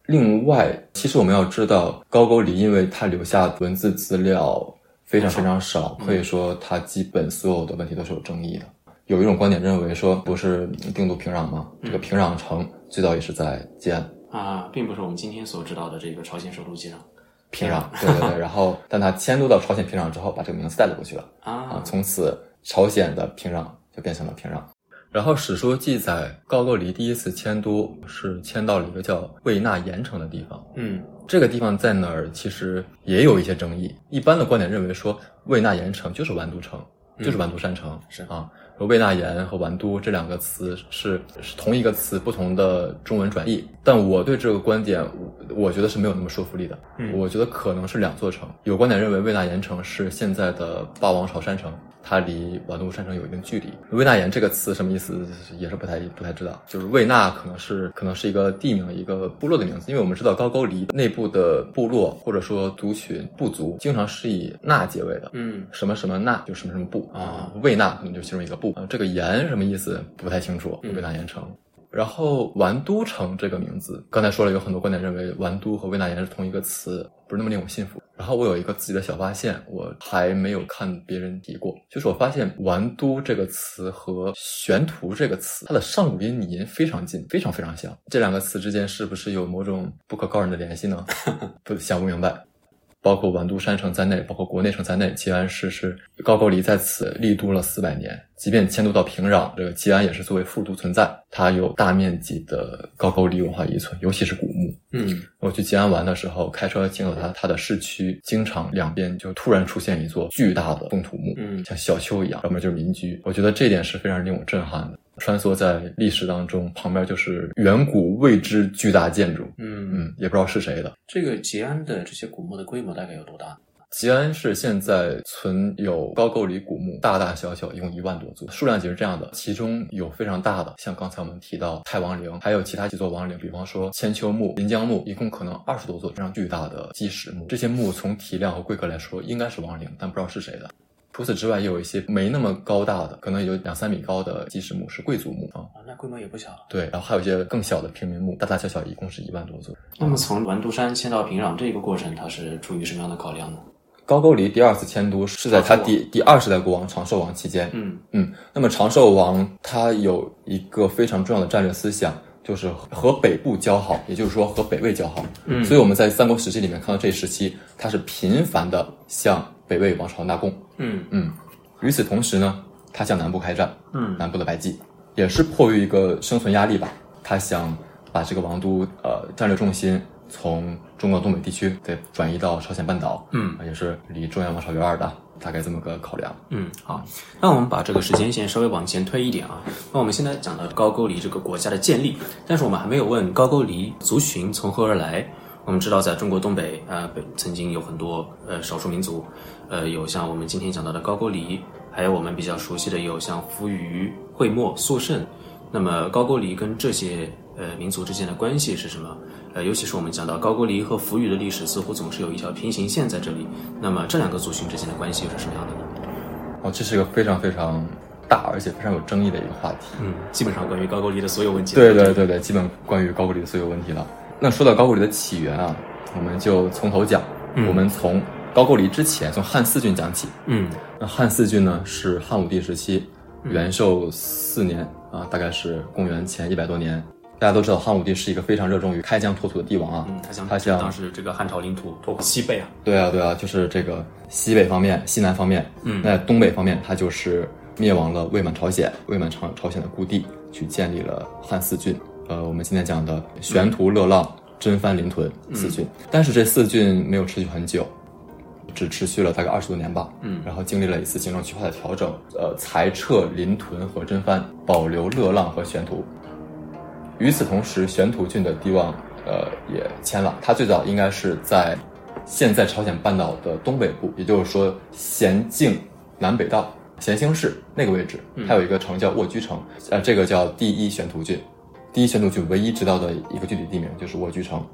[SPEAKER 1] 另外，其实我们要知道，高句丽因为它留下文字资料非常非常少，可以说它基本所有的问题都是有争议的。有一种观点认为说，不是定都平壤吗？这个平壤城最早也是在吉安，
[SPEAKER 2] 啊，并不是我们今天所知道的这个朝鲜首都机场
[SPEAKER 1] 平壤，对对对。然后，但他迁都到朝鲜平壤之后，把这个名字带了过去了。啊
[SPEAKER 2] 啊，，
[SPEAKER 1] 从此朝鲜的平壤就变成了平壤。然后史书记载，高句丽第一次迁都是迁到了一个叫魏纳盐城的地方。
[SPEAKER 2] 嗯
[SPEAKER 1] 这个地方在哪儿？其实也有一些争议。一般的观点认为说，魏纳盐城就是完都城，就是完都山城。
[SPEAKER 2] 是
[SPEAKER 1] 啊，说魏纳盐和完都这两个词是是同一个词，不同的中文转译。但我对这个观点，我我觉得是没有那么说服力的。
[SPEAKER 2] 嗯
[SPEAKER 1] 我觉得可能是两座城。有观点认为魏纳盐城是现在的霸王朝山城，它离瓦鲁山城有一定距离。魏纳盐这个词什么意思，也是不太不太知道。就是魏纳可能是可能是一个地名，一个部落的名字，因为我们知道高句丽内部的部落或者说族群部族，经常是以纳结尾的。
[SPEAKER 2] 嗯
[SPEAKER 1] 什么什么纳就什么什么部
[SPEAKER 2] 啊，
[SPEAKER 1] 魏纳可能就其中一个部啊。这个盐什么意思不太清楚，
[SPEAKER 2] 嗯
[SPEAKER 1] 魏纳盐城。然后完都城这个名字，刚才说了，有很多观点认为完都和魏纳盐是同一个词，不是那么令我信服。然后我有一个自己的小发现，我还没有看别人提过，就是我发现完都这个词和玄图这个词，它的上古音拟音非常近，非常非常像。这两个词之间是不是有某种不可告人的联系呢？不想不明白。包括完都山城在内，包括国内城在内，吉安市是高句丽在此立都了四百年。即便迁都到平壤，这个吉安也是作为副都存在，它有大面积的高句丽文化遗存，尤其是古墓。
[SPEAKER 2] 嗯
[SPEAKER 1] 我去吉安玩的时候，开车经过它它的市区，经常两边就突然出现一座巨大的封土墓，
[SPEAKER 2] 嗯
[SPEAKER 1] 像小丘一样，要么就是民居。我觉得这点是非常令我震撼的。穿梭在历史当中，旁边就是远古未知巨大建筑，
[SPEAKER 2] 嗯，
[SPEAKER 1] 嗯，也不知道是谁的。
[SPEAKER 2] 这个吉安的这些古墓的规模大概有多大？
[SPEAKER 1] 吉安市现在存有高句丽古墓，大大小小一共一万多座，数量级是这样的，其中有非常大的，像刚才我们提到太王陵，还有其他几座王陵，比方说千秋墓、临江墓，一共可能二十多座非常巨大的基石墓。这些墓从体量和规格来说应该是王陵，但不知道是谁的。除此之外，也有一些没那么高大的，可能有两三米高的基石墓，是贵族墓啊。
[SPEAKER 2] 啊，那规模也不小。
[SPEAKER 1] 对，然后还有一些更小的平民墓，大大小小一共是一万多座。
[SPEAKER 2] 那么从完都山迁到平壤这个过程，它是出于什么样的考量呢？
[SPEAKER 1] 高句丽第二次迁都是在他第第二十代国王长寿王期间，
[SPEAKER 2] 嗯
[SPEAKER 1] 嗯，那么长寿王他有一个非常重要的战略思想，就是和北部交好，也就是说和北魏交好。
[SPEAKER 2] 嗯
[SPEAKER 1] 所以我们在三国时期里面看到这一时期，他是频繁的向北魏王朝纳贡。
[SPEAKER 2] 嗯
[SPEAKER 1] 嗯，与此同时呢，他向南部开战，
[SPEAKER 2] 嗯
[SPEAKER 1] 南部的白济也是迫于一个生存压力吧，他想把这个王都呃战略重心从中国东北地区给转移到朝鲜半岛，
[SPEAKER 2] 嗯，
[SPEAKER 1] 也是离中原王朝远远的，大概这么个考量。
[SPEAKER 2] 嗯，好，那我们把这个时间线稍微往前推一点啊。那我们现在讲到高句丽这个国家的建立，但是我们还没有问高句丽族群从何而来。我们知道，在中国东北啊、呃，北曾经有很多呃少数民族，呃，有像我们今天讲到的高句丽，还有我们比较熟悉的有像扶余、会墨、肃慎。那么高句丽跟这些呃民族之间的关系是什么？呃，尤其是我们讲到高句丽和扶余的历史，似乎总是有一条平行线在这里。那么这两个族群之间的关系又是什么样的呢？
[SPEAKER 1] 哦，这是一个非常非常大而且非常有争议的一个话题。
[SPEAKER 2] 嗯，基本上关于高句丽的所有问题。
[SPEAKER 1] 对对对对，基本关于高句丽的所有问题了。那说到高句丽的起源啊，我们就从头讲。
[SPEAKER 2] 嗯
[SPEAKER 1] 我们从高句丽之前，从汉四郡讲起。
[SPEAKER 2] 嗯
[SPEAKER 1] 那汉四郡呢是汉武帝时期，元寿四年啊，大概是公元前一百多年。大家都知道，汉武帝是一个非常热衷于开疆拓土的帝王啊。
[SPEAKER 2] 嗯，他想
[SPEAKER 1] 他想
[SPEAKER 2] 当时这个汉朝领土拓宽西北啊。
[SPEAKER 1] 对啊，对啊，就是这个西北方面、西南方面，
[SPEAKER 2] 嗯
[SPEAKER 1] 那东北方面，他就是灭亡了魏满朝鲜，魏满朝朝鲜的故地，去建立了汉四郡。呃，我们今天讲的玄图、乐浪、真番、临屯四郡，但是这四郡没有持续很久，只持续了大概二十多年吧。
[SPEAKER 2] 嗯
[SPEAKER 1] 然后经历了一次行政区划的调整，呃，裁撤临屯和真番，保留乐浪和玄图。与此同时，玄图郡的帝王呃也迁了。它最早应该是在现在朝鲜半岛的东北部，也就是说咸镜南北道咸兴市那个位置，它有一个城叫卧居城，呃，这个叫第一玄图郡。第一玄图郡唯一知道的一个具体地名就是卧居城。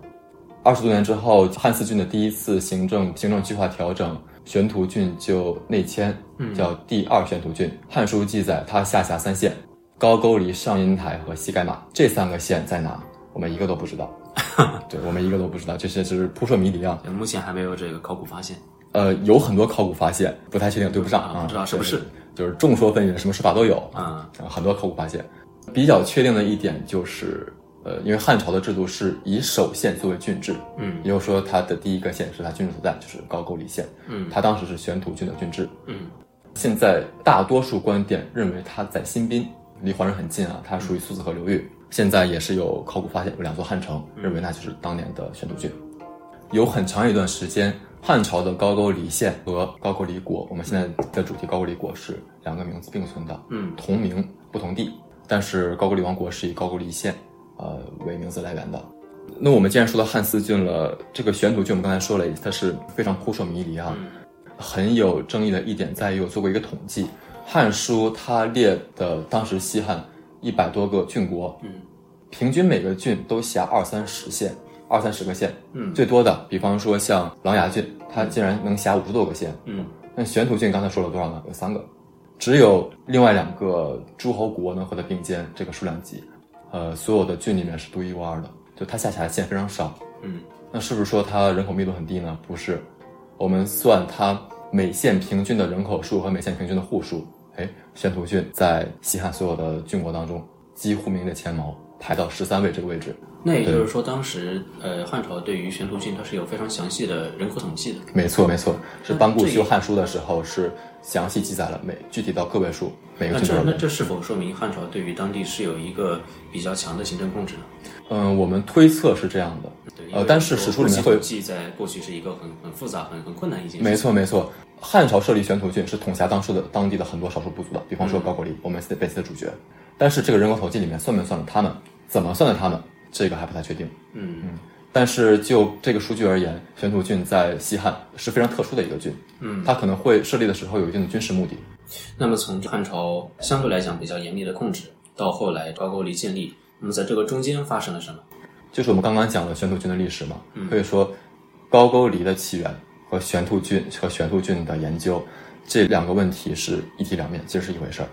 [SPEAKER 1] 二十多年之后，汉四郡的第一次行政行政区划调整，玄图郡就内迁，叫第二玄图郡。汉书记载，它下辖三县：高句丽、上阴台和西盖马。这三个县在哪？我们一个都不知道。对我们一个都不知道，这些就是扑朔迷离啊。
[SPEAKER 2] 目前还没有这个考古发现。
[SPEAKER 1] 呃，有很多考古发现，不太确定对不上啊，
[SPEAKER 2] 啊不知道是不是，
[SPEAKER 1] 就是众说纷纭，什么说法都有
[SPEAKER 2] 啊。
[SPEAKER 1] 啊，很多考古发现。比较确定的一点就是，呃，因为汉朝的制度是以首县作为郡治，
[SPEAKER 2] 嗯
[SPEAKER 1] 也就是说，它的第一个县是它郡治所在，就是高句丽县。
[SPEAKER 2] 嗯
[SPEAKER 1] 它当时是玄土郡的郡治。
[SPEAKER 2] 嗯
[SPEAKER 1] 现在大多数观点认为它在新宾，离华人很近啊，它属于苏子河流域。现在也是有考古发现，有两座汉城，认为那就是当年的玄土郡。有很长一段时间，汉朝的高句丽县和高句丽国，我们现在的主题高句丽国是两个名字并存的，
[SPEAKER 2] 嗯
[SPEAKER 1] 同名不同地，但是高句丽王国是以高句丽县呃为名字来源的。那我们既然说到汉四郡了，这个玄土郡我们刚才说了，它是非常扑朔迷离啊，很有争议的一点在于，我做过一个统计，《汉书》它列的当时西汉一百多个郡国，
[SPEAKER 2] 嗯，
[SPEAKER 1] 平均每个郡都辖二三十县，二三十个县，
[SPEAKER 2] 嗯。
[SPEAKER 1] 最多的，比方说像琅琊郡，它竟然能辖五十多个县，
[SPEAKER 2] 嗯。
[SPEAKER 1] 那玄土郡刚才说了多少呢？有三个，只有另外两个诸侯国能和它并肩这个数量级，呃，所有的郡里面是独一无二的，就它下辖的县非常少。
[SPEAKER 2] 嗯
[SPEAKER 1] 那是不是说它人口密度很低呢？不是，我们算它每县平均的人口数和每县平均的户数，哎，宣徒郡在西汉所有的郡国当中几乎名列前茅，排到十三位这个位置。
[SPEAKER 2] 那也就是说，当时呃汉朝对于玄图郡它是有非常详细的人口统计的。
[SPEAKER 1] 没错，没错，是班固修《汉书》的时候是详细记载了每具体到个位数每个
[SPEAKER 2] 那
[SPEAKER 1] 郡那。
[SPEAKER 2] 这那这是否说明汉朝对于当地是有一个比较强的行政控制呢？
[SPEAKER 1] 嗯，我们推测是这样的。
[SPEAKER 2] 对，
[SPEAKER 1] 呃但是史书里面会
[SPEAKER 2] 统计在过去是一个很很复杂、很很困难一件事。
[SPEAKER 1] 没错，没错。汉朝设立玄土郡是统辖当时的当地的很多少数部族的，比方说高句丽，我们本次的主角。但是这个人口统计里面算没算了他们？怎么算的他们？这个还不太确定。
[SPEAKER 2] 嗯嗯
[SPEAKER 1] 但是就这个数据而言，玄土郡在西汉是非常特殊的一个郡，
[SPEAKER 2] 嗯，
[SPEAKER 1] 它可能会设立的时候有一定的军事目的。
[SPEAKER 2] 那么从汉朝相对来讲比较严密的控制，到后来高句丽建立，那么在这个中间发生了什么？
[SPEAKER 1] 就是我们刚刚讲的玄土郡的历史嘛，可以说高句丽的起源和玄土郡和玄土郡的研究这两个问题是一体两面，其实是一回事儿。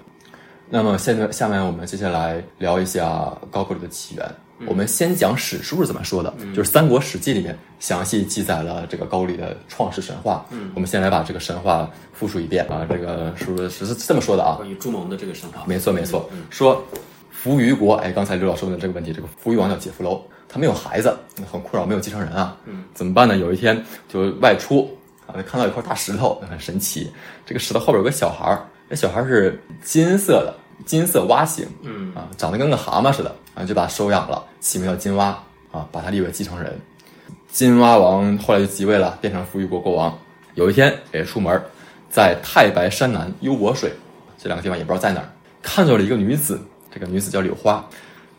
[SPEAKER 1] 那么现在下面我们接下来聊一下高句丽的起源。我们先讲史书是怎么说的，就是《三国史记》里面详细记载了这个高丽的创世神话。嗯，我们先来把这个神话复述一遍啊，这个是不是是这么说的啊？
[SPEAKER 2] 关于朱蒙的这个神话，
[SPEAKER 1] 没错没错，说扶余国，哎，刚才刘老师问的这个问题，这个扶余王叫解扶楼，他没有孩子，很困扰，没有继承人啊，嗯，怎么办呢？有一天就外出啊，看到一块大石头，很神奇，这个石头后边有个小孩儿，这小孩是金色的，金色蛙形，
[SPEAKER 2] 嗯
[SPEAKER 1] 啊，长得跟个蛤蟆似的，啊，就把他收养了，起名叫金蛙，啊，把他立为继承人。金蛙王后来就即位了，变成扶余国国王。有一天，哎，出门，在太白山南幽泊水这两个地方也不知道在哪儿，看到了一个女子，这个女子叫柳花，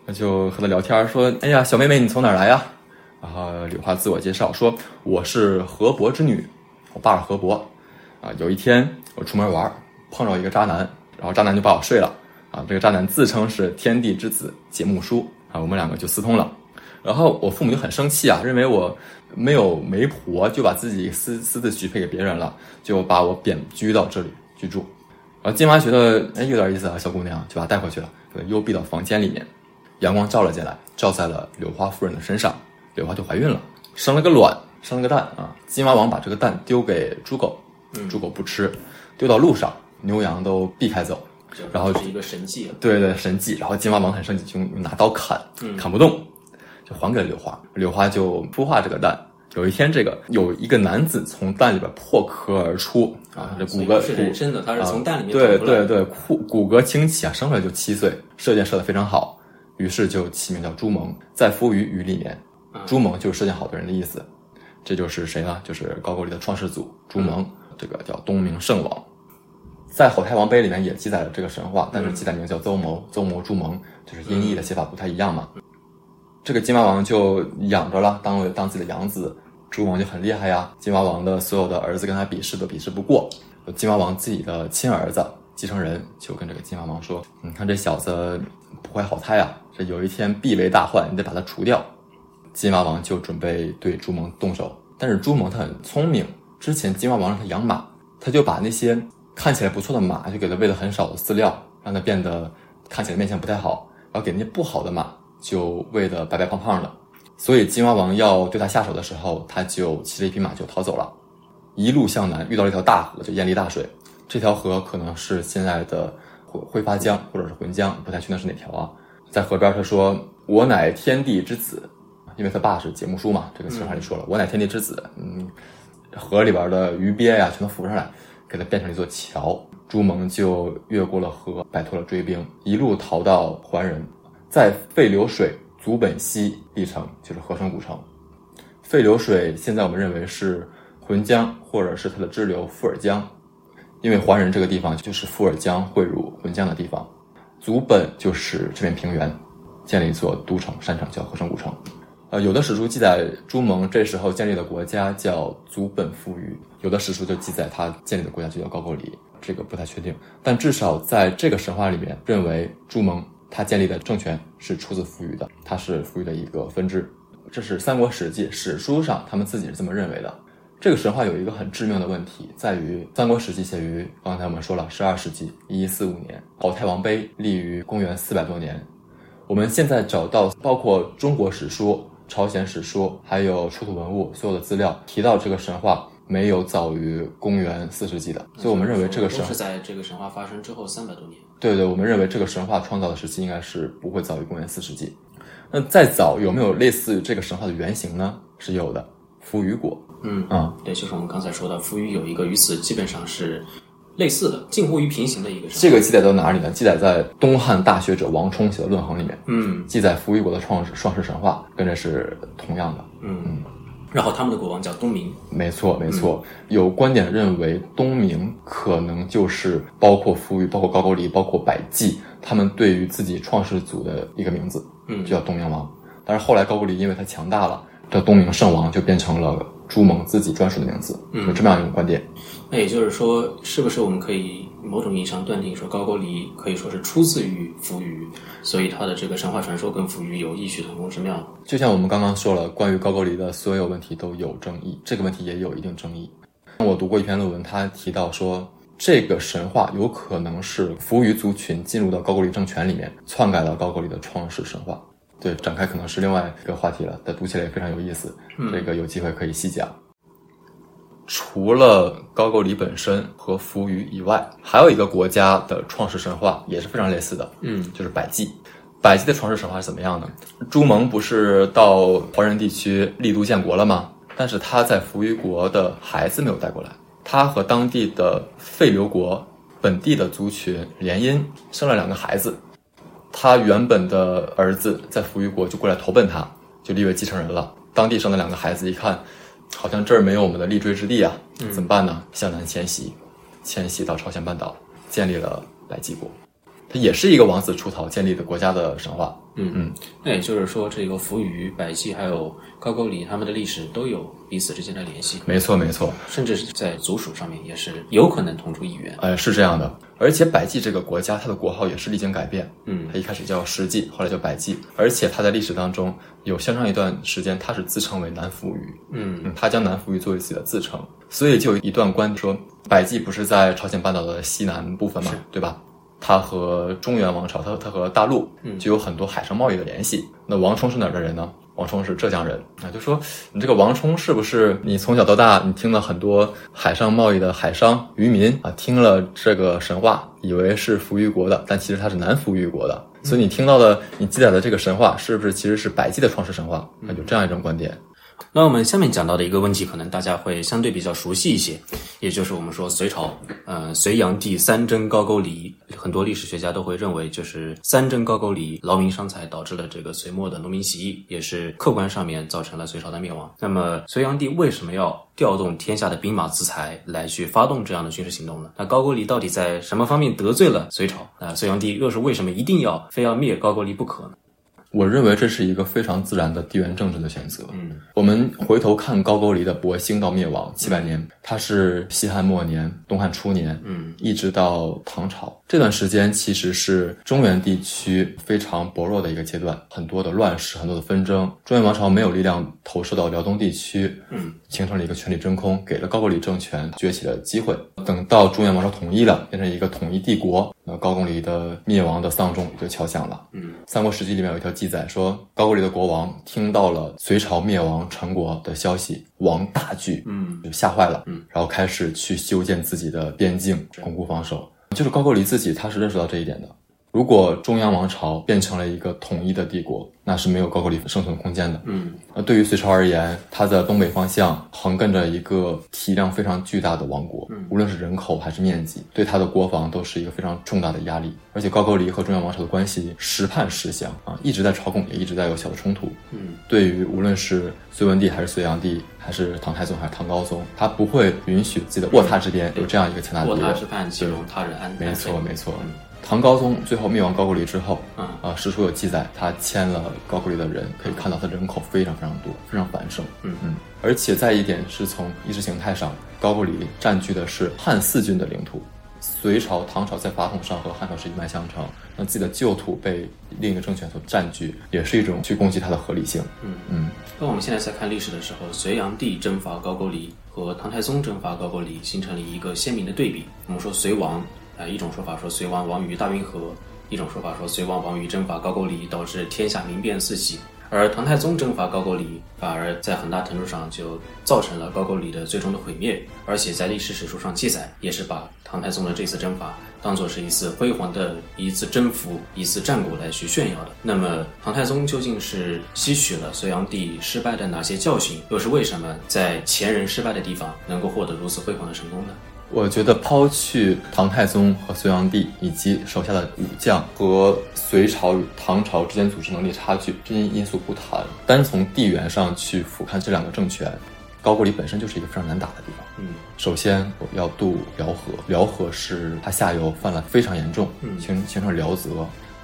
[SPEAKER 1] 那就和她聊天说：“哎呀，小妹妹，你从哪儿来呀？”然后柳花自我介绍说：“我是河伯之女，我爸是河伯。啊，有一天我出门玩，碰到一个渣男，然后渣男就把我睡了。啊，这个渣男自称是天地之子解木书，啊，我们两个就私通了。然后我父母就很生气啊，认为我没有媒婆，就把自己私私自许配给别人了，就把我贬居到这里居住。然后金妈觉得哎有点意思啊，小姑娘就把她带回去了，给她幽闭到房间里面。阳光照了进来，照在了柳花夫人的身上，柳花就怀孕了，生了个卵，生了个蛋啊。金蛙王把这个蛋丢给猪狗，猪狗不吃，丢到路上，牛羊都避开走。然后
[SPEAKER 2] 是一个神迹，
[SPEAKER 1] 对对神迹。然后金蛙王很生气，就拿刀砍，砍不动，就还给了柳花。柳花就孵化这个蛋。有一天，这个有一个男子从蛋里边破壳而出啊，这骨骼
[SPEAKER 2] 是人身的，他是从蛋里面
[SPEAKER 1] 对对对，骨骨骼清奇啊，生出来就七岁，射箭射得非常好。于是就起名叫朱蒙，在夫于鱼里面，朱蒙就是射箭好的人的意思。这就是谁呢？就是高句丽的创始祖朱蒙，这个叫东明圣王。在《后太王碑》里面也记载了这个神话，但是记载名叫邹谋，邹谋朱蒙，就是音译的写法不太一样嘛。这个金蛙王就养着了，当为当自己的养子。朱蒙就很厉害呀，金蛙王的所有的儿子跟他比试都比试不过。金蛙王自己的亲儿子继承人就跟这个金蛙王说：“你看这小子不怀好胎啊。”这有一天必为大患，你得把他除掉。金蛙王就准备对朱蒙动手，但是朱蒙他很聪明，之前金蛙王让他养马，他就把那些看起来不错的马，就给他喂了很少的饲料，让他变得看起来面相不太好，然后给那些不好的马就喂得白白胖胖的。所以金蛙王要对他下手的时候，他就骑着一匹马就逃走了，一路向南遇到了一条大河，就燕丽大水。这条河可能是现在的会会发江或者是浑江，不太确定是哪条啊。在河边，他说：“我乃天地之子，因为他爸是节目书嘛。这个词话里说了，我乃天地之子。嗯，河里边的鱼鳖呀，全都浮上来，给它变成一座桥。朱蒙就越过了河，摆脱了追兵，一路逃到桓仁，在废流水足本溪立城，就是河川古城。废流水现在我们认为是浑江，或者是它的支流富尔江，因为桓仁这个地方就是富尔江汇入浑江的地方。”祖本就是这片平原，建立一座都城山城，叫河川古城。呃，有的史书记载朱蒙这时候建立的国家叫祖本富余，有的史书就记载他建立的国家就叫高句丽，这个不太确定。但至少在这个神话里面，认为朱蒙他建立的政权是出自富余的，他是富余的一个分支。这是《三国史记》史书上他们自己是这么认为的。这个神话有一个很致命的问题，在于《三国史记》写于刚才我们说了十二世纪一一四五年，《好太王碑》立于公元四百多年。我们现在找到包括中国史书、朝鲜史书，还有出土文物所有的资料提到这个神话，没有早于公元四世纪的，所以我们认为这个神话
[SPEAKER 2] 是在这个神话发生之后三百多年。
[SPEAKER 1] 对对，我们认为这个神话创造的时期应该是不会早于公元四世纪。那再早有没有类似于这个神话的原型呢？是有的，扶余国。
[SPEAKER 2] 嗯啊，对，就是我们刚才说的，扶余有一个与此基本上是类似的，近乎于平行的一个。
[SPEAKER 1] 这个记载到哪里呢？记载在东汉大学者王充写的《论衡》里面。
[SPEAKER 2] 嗯，
[SPEAKER 1] 记载扶余国的创始创世神话，跟这是同样的。
[SPEAKER 2] 嗯嗯，然后他们的国王叫东明。
[SPEAKER 1] 没错没错，有观点认为东明可能就是包括扶余、包括高句丽、包括百济，他们对于自己创世祖的一个名字，
[SPEAKER 2] 嗯，
[SPEAKER 1] 就叫东明王。但是后来高句丽因为它强大了，这东明圣王就变成了。朱蒙自己专属的名字，有这么样一种观点。
[SPEAKER 2] 那也就是说，是不是我们可以某种意义上断定说，高句丽可以说是出自于扶余，所以它的这个神话传说跟扶余有异曲同工之妙？
[SPEAKER 1] 就像我们刚刚说了，关于高句丽的所有问题都有争议，这个问题也有一定争议。我读过一篇论文，他提到说，这个神话有可能是扶余族群进入到高句丽政权里面，篡改了高句丽的创世神话。对，展开可能是另外一个话题了，但读起来也非常有意思。这个有机会可以细讲。除了高句丽本身和扶余以外，还有一个国家的创世神话也是非常类似的。
[SPEAKER 2] 嗯，
[SPEAKER 1] 就是百济。百济的创世神话是怎么样的？朱蒙不是到华人地区立都建国了吗？但是他在扶余国的孩子没有带过来，他和当地的废流国本地的族群联姻，生了两个孩子。他原本的儿子在扶余国就过来投奔他，就立为继承人了。当地生的两个孩子一看，好像这儿没有我们的立锥之地啊，怎么办呢？向南迁徙，迁徙到朝鲜半岛，建立了百济国。它也是一个王子出逃建立的国家的神话。
[SPEAKER 2] 嗯嗯，那也就是说，这个扶余、百济还有高句丽，他们的历史都有彼此之间的联系。
[SPEAKER 1] 没错，没错，
[SPEAKER 2] 甚至是在族属上面也是有可能同出一源。
[SPEAKER 1] 哎，是这样的。而且百济这个国家，它的国号也是历经改变。
[SPEAKER 2] 嗯，
[SPEAKER 1] 它一开始叫石济，后来叫百济。而且它在历史当中有相当一段时间，它是自称为南扶余。
[SPEAKER 2] 嗯
[SPEAKER 1] 嗯，它将南扶余作为自己的自称，所以就有一段关说，百济不是在朝鲜半岛的西南部分嘛，对吧？它和中原王朝，它它和大陆就有很多海上贸易的联系。那王充是哪儿的人呢？王充是浙江人啊，就说你这个王充是不是你从小到大你听了很多海上贸易的海商渔民啊，听了这个神话，以为是扶余国的，但其实他是南扶余国的，所以你听到的你记载的这个神话，是不是其实是百济的创世神话？啊，有这样一种观点。
[SPEAKER 2] 那我们下面讲到的一个问题，可能大家会相对比较熟悉一些，也就是我们说隋朝，呃，隋炀帝三征高句丽，很多历史学家都会认为，就是三征高句丽劳民伤财，导致了这个隋末的农民起义，也是客观上面造成了隋朝的灭亡。那么隋炀帝为什么要调动天下的兵马资财来去发动这样的军事行动呢？那高句丽到底在什么方面得罪了隋朝？那隋炀帝又是为什么一定要非要灭高句丽不可呢？
[SPEAKER 1] 我认为这是一个非常自然的地缘政治的选择。
[SPEAKER 2] 嗯，
[SPEAKER 1] 我们回头看高句丽的博兴到灭亡七百年，它是西汉末年、东汉初年，
[SPEAKER 2] 嗯，
[SPEAKER 1] 一直到唐朝这段时间，其实是中原地区非常薄弱的一个阶段，很多的乱世，很多的纷争。中原王朝没有力量投射到辽东地区，
[SPEAKER 2] 嗯，
[SPEAKER 1] 形成了一个权力真空，给了高句丽政权崛起的机会。等到中原王朝统一了，变成一个统一帝国，那高句丽的灭亡的丧钟也就敲响了。
[SPEAKER 2] 嗯，
[SPEAKER 1] 三国时期里面有一条记载说，高句丽的国王听到了隋朝灭亡陈国的消息，王大惧，
[SPEAKER 2] 嗯，
[SPEAKER 1] 就吓坏了，
[SPEAKER 2] 嗯，
[SPEAKER 1] 然后开始去修建自己的边境，巩固防守。就是高句丽自己，他是认识到这一点的。如果中央王朝变成了一个统一的帝国，那是没有高句丽生存空间的。
[SPEAKER 2] 嗯，
[SPEAKER 1] 那对于隋朝而言，它的东北方向横亘着一个体量非常巨大的王国，无论是人口还是面积，对它的国防都是一个非常重大的压力。而且高句丽和中央王朝的关系时判时降啊，一直在朝贡，也一直在有小的冲突。
[SPEAKER 2] 嗯，
[SPEAKER 1] 对于无论是隋文帝还是隋炀帝，还是唐太宗还是唐高宗，他不会允许自己的卧榻之边有这样一个强大的敌人。
[SPEAKER 2] 卧榻之畔，岂容他人安？
[SPEAKER 1] 没错，没错。
[SPEAKER 2] 嗯
[SPEAKER 1] 唐高宗最后灭亡高句丽之后，
[SPEAKER 2] 啊
[SPEAKER 1] 啊，史书有记载，他迁了高句丽的人，可以看到他人口非常非常多，非常繁盛。
[SPEAKER 2] 嗯
[SPEAKER 1] 嗯，而且在一点是从意识形态上，高句丽占据的是汉四郡的领土。隋朝、唐朝在法统上和汉朝是一脉相承，那自己的旧土被另一个政权所占据，也是一种去攻击它的合理性。
[SPEAKER 2] 嗯
[SPEAKER 1] 嗯，
[SPEAKER 2] 那我们现在在看历史的时候，隋炀帝征伐高句丽和唐太宗征伐高句丽形成了一个鲜明的对比。我们说隋王，呃，一种说法说隋王亡于大运河，一种说法说隋王亡于征伐高句丽，导致天下民变四起。而唐太宗征伐高句丽，反而在很大程度上就造成了高句丽的最终的毁灭，而且在历史史书上记载，也是把唐太宗的这次征伐当做是一次辉煌的一次征服、一次战果来去炫耀的。那么，唐太宗究竟是吸取了隋炀帝失败的哪些教训，又是为什么在前人失败的地方能够获得如此辉煌的成功呢？
[SPEAKER 1] 我觉得抛去唐太宗和隋炀帝以及手下的武将和隋朝与唐朝之间组织能力差距这些因素不谈，单从地缘上去俯瞰这两个政权，高句丽本身就是一个非常难打的地方。
[SPEAKER 2] 嗯，
[SPEAKER 1] 首先我要渡辽河，辽河是它下游泛滥非常严重，形形成辽泽，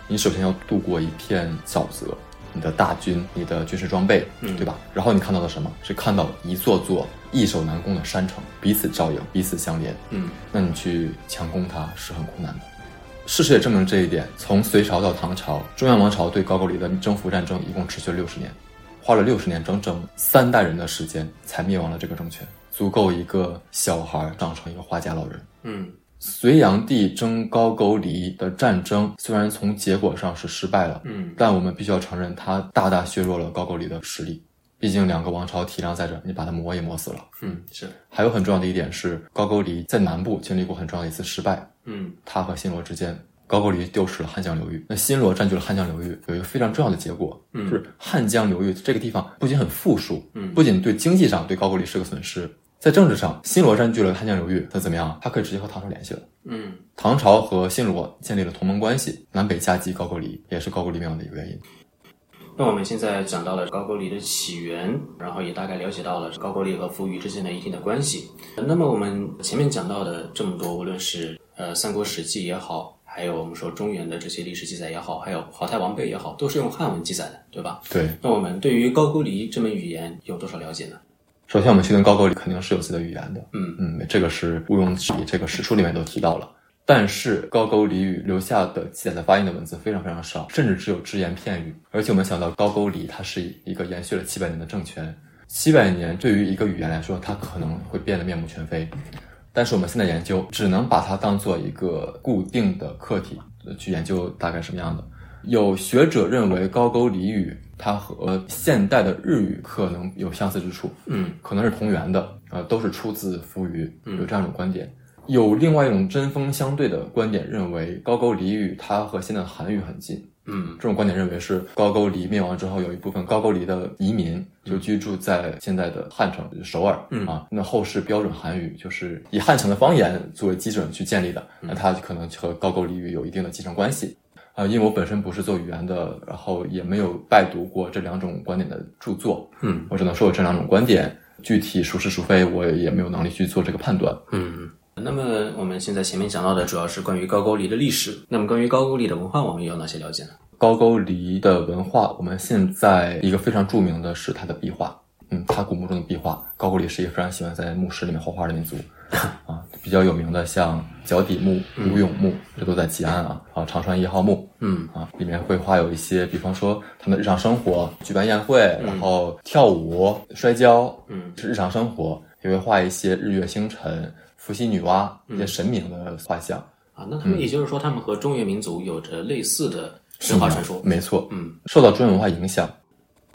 [SPEAKER 1] 你首先要渡过一片沼泽。你的大军、你的军事装备，
[SPEAKER 2] 嗯
[SPEAKER 1] 对吧？然后你看到的什么？是看到一座座易守难攻的山城，彼此照应，彼此相连。
[SPEAKER 2] 嗯
[SPEAKER 1] 那你去强攻它是很困难的。事实也证明这一点。从隋朝到唐朝，中央王朝对高句丽的征服战争一共持续了六十年，花了六十年，整整三代人的时间才灭亡了这个政权，足够一个小孩长成一个花甲老人。
[SPEAKER 2] 嗯
[SPEAKER 1] 隋炀帝征高句丽的战争虽然从结果上是失败了，
[SPEAKER 2] 嗯
[SPEAKER 1] 但我们必须要承认，它大大削弱了高句丽的实力。毕竟两个王朝体量在这，你把它磨也磨死了。
[SPEAKER 2] 嗯，是，
[SPEAKER 1] 还有很重要的一点是，高句丽在南部经历过很重要的一次失败，
[SPEAKER 2] 嗯
[SPEAKER 1] 它和新罗之间，高句丽丢失了汉江流域，那新罗占据了汉江流域，有一个非常重要的结果，
[SPEAKER 2] 嗯
[SPEAKER 1] 就是汉江流域这个地方不仅很富庶，
[SPEAKER 2] 嗯
[SPEAKER 1] 不仅对经济上对高句丽是个损失，在政治上，新罗占据了汉江流域，它怎么样？它可以直接和唐朝联系了。
[SPEAKER 2] 嗯
[SPEAKER 1] 唐朝和新罗建立了同盟关系，南北夹击高句丽，也是高句丽灭亡的一个原因。
[SPEAKER 2] 那我们现在讲到了高句丽的起源，然后也大概了解到了高句丽和扶余之间的一定的关系。那么我们前面讲到的这么多，无论是呃《三国史记》也好，还有我们说中原的这些历史记载也好，还有华泰王碑也好，都是用汉文记载的，对吧？
[SPEAKER 1] 对，
[SPEAKER 2] 那我们对于高句丽这门语言有多少了解呢？
[SPEAKER 1] 首先我们确定高句丽肯定是有自己的语言的，
[SPEAKER 2] 嗯
[SPEAKER 1] 嗯，这个是毋庸置疑，这个史书里面都提到了。但是高句丽语留下的记载的发音的文字非常非常少，甚至只有只言片语。而且我们想到高句丽，它是一个延续了七百年的政权，七百年对于一个语言来说，它可能会变得面目全非。但是我们现在研究，只能把它当做一个固定的课题呃去研究大概什么样的。有学者认为高句丽语它和现代的日语可能有相似之处，
[SPEAKER 2] 嗯
[SPEAKER 1] 可能是同源的，呃，都是出自扶余，有这样一种观点。有另外一种针锋相对的观点，认为高句丽语它和现在的韩语很近。
[SPEAKER 2] 嗯
[SPEAKER 1] 这种观点认为是高句丽灭亡之后，有一部分高句丽的移民就居住在现在的汉城首尔，
[SPEAKER 2] 嗯
[SPEAKER 1] 啊，那后世标准韩语就是以汉城的方言作为基准去建立的，那它可能和高句丽语有一定的继承关系。啊，因为我本身不是做语言的，然后也没有拜读过这两种观点的著作，
[SPEAKER 2] 嗯
[SPEAKER 1] 我只能说有这两种观点，具体孰是孰非，我也没有能力去做这个判断。
[SPEAKER 2] 嗯。那么我们现在前面讲到的主要是关于高句丽的历史，那么关于高句丽的文化，我们有哪些了解呢？
[SPEAKER 1] 高句丽的文化，我们现在一个非常著名的是它的壁画，嗯，它古墓中的壁画。高句丽是一个非常喜欢在墓室里面画画的民族，啊，比较有名的像脚底墓、吴永墓，这都在吉安啊，啊，长川一号墓，
[SPEAKER 2] 嗯
[SPEAKER 1] 啊，里面会画有一些，比方说他们的日常生活，举办宴会，然后跳舞、摔跤，
[SPEAKER 2] 嗯
[SPEAKER 1] 是日常生活，也会画一些日月星辰、伏羲、女娲一些神明的画像。
[SPEAKER 2] 啊，那他们也就是说，他们和中原民族有着类似的神话传说。
[SPEAKER 1] 没错，
[SPEAKER 2] 嗯
[SPEAKER 1] 受到中原文化影响。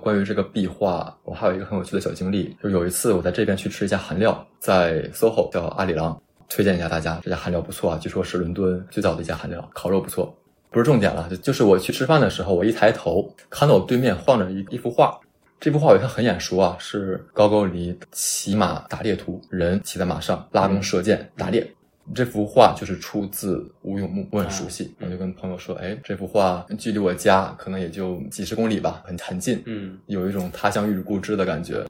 [SPEAKER 1] 关于这个壁画，我还有一个很有趣的小经历，就有一次我在这边去吃一家韩料，在 SOHO 叫阿里郎，推荐一下大家，这家韩料不错啊，据说是伦敦最早的一家韩料，烤肉不错。不是重点了，就就是我去吃饭的时候，我一抬头看到我对面放着一一幅画，这幅画我一看很眼熟啊，是高句丽骑马打猎图，人骑在马上拉弓射箭打猎。这幅画就是出自吴永墓，我很熟悉，我就跟朋友说，哎，这幅画距离我家可能也就几十公里吧，很很近，
[SPEAKER 2] 嗯，
[SPEAKER 1] 有一种他乡遇故故知的感觉。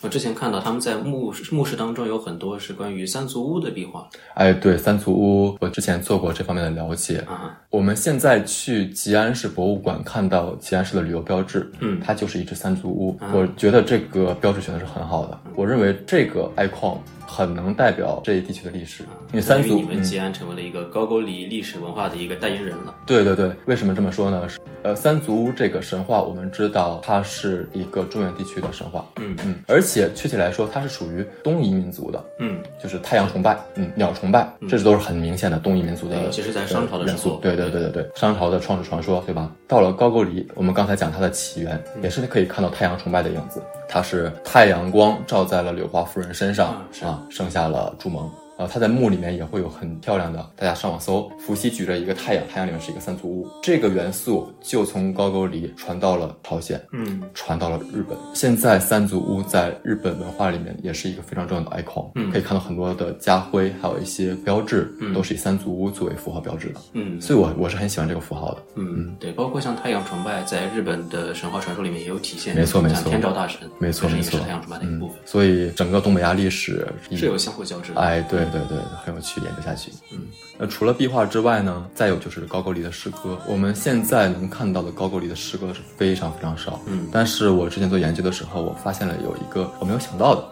[SPEAKER 2] 我之前看到他们在墓墓室当中有很多是关于三足屋的壁画
[SPEAKER 1] 哎，对，三足屋，我之前做过这方面的了解。
[SPEAKER 2] 啊，
[SPEAKER 1] 我们现在去吉安市博物馆看到吉安市的旅游标志，
[SPEAKER 2] 嗯
[SPEAKER 1] 它就是一只三足屋。
[SPEAKER 2] 啊
[SPEAKER 1] 我觉得这个标志选的是很好的，我认为这个 icon 很能代表这一地区的历史，因为三足，
[SPEAKER 2] 你们
[SPEAKER 1] 嗯。
[SPEAKER 2] 吉安成为了一个高句丽历史文化的一个代言人了。
[SPEAKER 1] 对对对，为什么这么说呢？是呃，三足这个神话，我们知道它是一个中原地区的神话，
[SPEAKER 2] 嗯。
[SPEAKER 1] 嗯，而且确切来说，它是属于东夷民族的，
[SPEAKER 2] 嗯。
[SPEAKER 1] 就是太阳崇拜，嗯，鸟崇拜，这都是很明显的东夷民族的
[SPEAKER 2] 尤其是在商朝的时候。
[SPEAKER 1] 元素对对对对对，商朝的创世传说，对吧？到了高句丽，我们刚才讲它的起源，
[SPEAKER 2] 嗯。
[SPEAKER 1] 也是可以看到太阳崇拜的影子，它是太阳光照在了柳花夫人身上
[SPEAKER 2] 啊
[SPEAKER 1] 剩，下了朱蒙。啊，它在墓里面也会有很漂亮的，大家上网搜，伏羲举着一个太阳，太阳里面是一个三足乌，这个元素就从高句丽传到了朝鲜，
[SPEAKER 2] 嗯
[SPEAKER 1] 传到了日本。现在三足乌在日本文化里面也是一个非常重要的 icon，、
[SPEAKER 2] 嗯
[SPEAKER 1] 可以看到很多的家徽，还有一些标志，都是以三足乌作为符号标志的。
[SPEAKER 2] 嗯
[SPEAKER 1] 所以我我是很喜欢这个符号的。
[SPEAKER 2] 嗯，对，包括像太阳崇拜，在日本的神话传说里面也有体现，
[SPEAKER 1] 没错没错
[SPEAKER 2] 像天照大神，
[SPEAKER 1] 没错没错
[SPEAKER 2] 是太阳崇拜的一部分，
[SPEAKER 1] 所以整个东北亚历史
[SPEAKER 2] 是有相互交织的。
[SPEAKER 1] 哎，对对对对，很有趣，研究下去。嗯，那除了壁画之外呢，再有就是高句丽的诗歌。我们现在能看到的高句丽的诗歌是非常非常少。
[SPEAKER 2] 嗯
[SPEAKER 1] 但是我之前做研究的时候，我发现了有一个我没有想到的，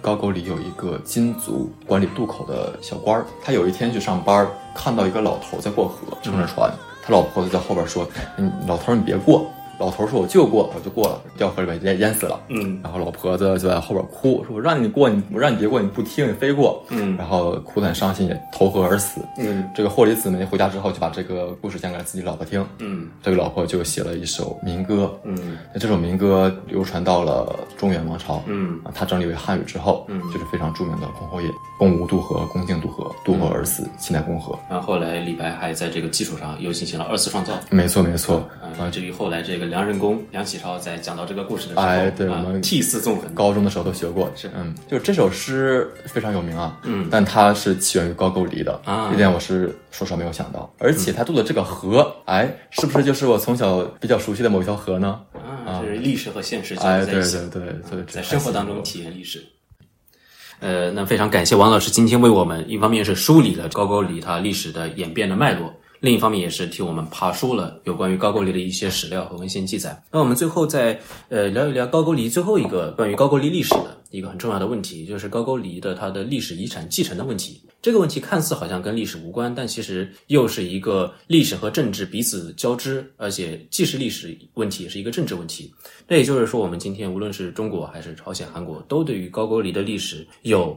[SPEAKER 1] 高句丽有一个金族管理渡口的小官儿，他有一天去上班，看到一个老头在过河，撑着船，他老婆就在后边说：“嗯，老头你别过。”老头说：“我就过，我就过了，掉河里边淹淹死了。”
[SPEAKER 2] 嗯
[SPEAKER 1] 然后老婆子就在后边哭，说：“我让你过，你我让你别过，你不听，你非过。”
[SPEAKER 2] 嗯
[SPEAKER 1] 然后哭得很伤心，也投河而死。
[SPEAKER 2] 嗯
[SPEAKER 1] 这个霍里子梅回家之后，就把这个故事讲给了自己老婆听。
[SPEAKER 2] 嗯
[SPEAKER 1] 这个老婆就写了一首民歌。
[SPEAKER 2] 嗯
[SPEAKER 1] 那这首民歌流传到了中原王朝。
[SPEAKER 2] 嗯
[SPEAKER 1] 啊，他整理为汉语之后，
[SPEAKER 2] 嗯
[SPEAKER 1] 就是非常著名的《箜篌引》：“公无渡河，公敬渡河，渡河而死，其乃公河。
[SPEAKER 2] 然后后来李白还在这个基础上又进行了二次创造。
[SPEAKER 1] 没错，没错。
[SPEAKER 2] 啊，至于后来这个梁任公、梁启超在讲到这个故事的时候，
[SPEAKER 1] 哎对
[SPEAKER 2] 啊
[SPEAKER 1] 我们
[SPEAKER 2] 涕泗纵横，
[SPEAKER 1] 高中的时候都学过，
[SPEAKER 2] 是。
[SPEAKER 1] 嗯，就这首诗非常有名啊，
[SPEAKER 2] 嗯。
[SPEAKER 1] 但它是起源于高句丽的
[SPEAKER 2] 啊。
[SPEAKER 1] 这点我是说实话没有想到，而且他渡的这个河，哎，是不是就是我从小比较熟悉的某一条河呢？
[SPEAKER 2] 啊，这是历史和现实交
[SPEAKER 1] 哎，对
[SPEAKER 2] 织在一起。
[SPEAKER 1] 对对，所以
[SPEAKER 2] 在生活当中体验历史。呃，那非常感谢王老师今天为我们，一方面是梳理了高句丽它历史的演变的脉络，另一方面也是替我们爬书了有关于高句丽的一些史料和文献记载。那我们最后再呃聊一聊高句丽最后一个关于高句丽历史的一个很重要的问题，就是高句丽的它的历史遗产继承的问题。这个问题看似好像跟历史无关，但其实又是一个历史和政治彼此交织，而且既是历史问题，也是一个政治问题。那也就是说，我们今天无论是中国还是朝鲜、韩国，都对于高句丽的历史有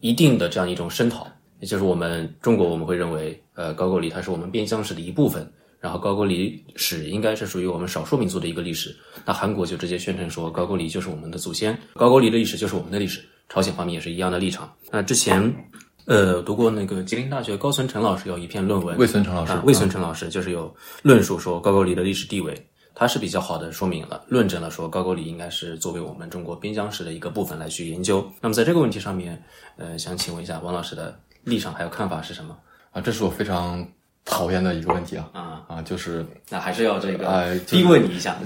[SPEAKER 2] 一定的这样一种声讨。也就是我们中国，我们会认为，呃，高句丽它是我们边疆史的一部分，然后高句丽史应该是属于我们少数民族的一个历史。那韩国就直接宣称说，高句丽就是我们的祖先，高句丽的历史就是我们的历史。朝鲜方面也是一样的立场。那之前，呃，读过那个吉林大学高存成老师有一篇论文，
[SPEAKER 1] 魏存成老师
[SPEAKER 2] 啊，魏存成老师就是有论述说高句丽的历史地位。他是比较好的说明了、论证了说高句丽应该是作为我们中国边疆史的一个部分来去研究。那么在这个问题上面，呃，想请问一下王老师的立场还有看法是什么？
[SPEAKER 1] 啊，这是我非常讨厌的一个问题啊
[SPEAKER 2] 啊，
[SPEAKER 1] 啊，就是
[SPEAKER 2] 那还是要这个
[SPEAKER 1] 哎就是
[SPEAKER 2] 逼问你一下。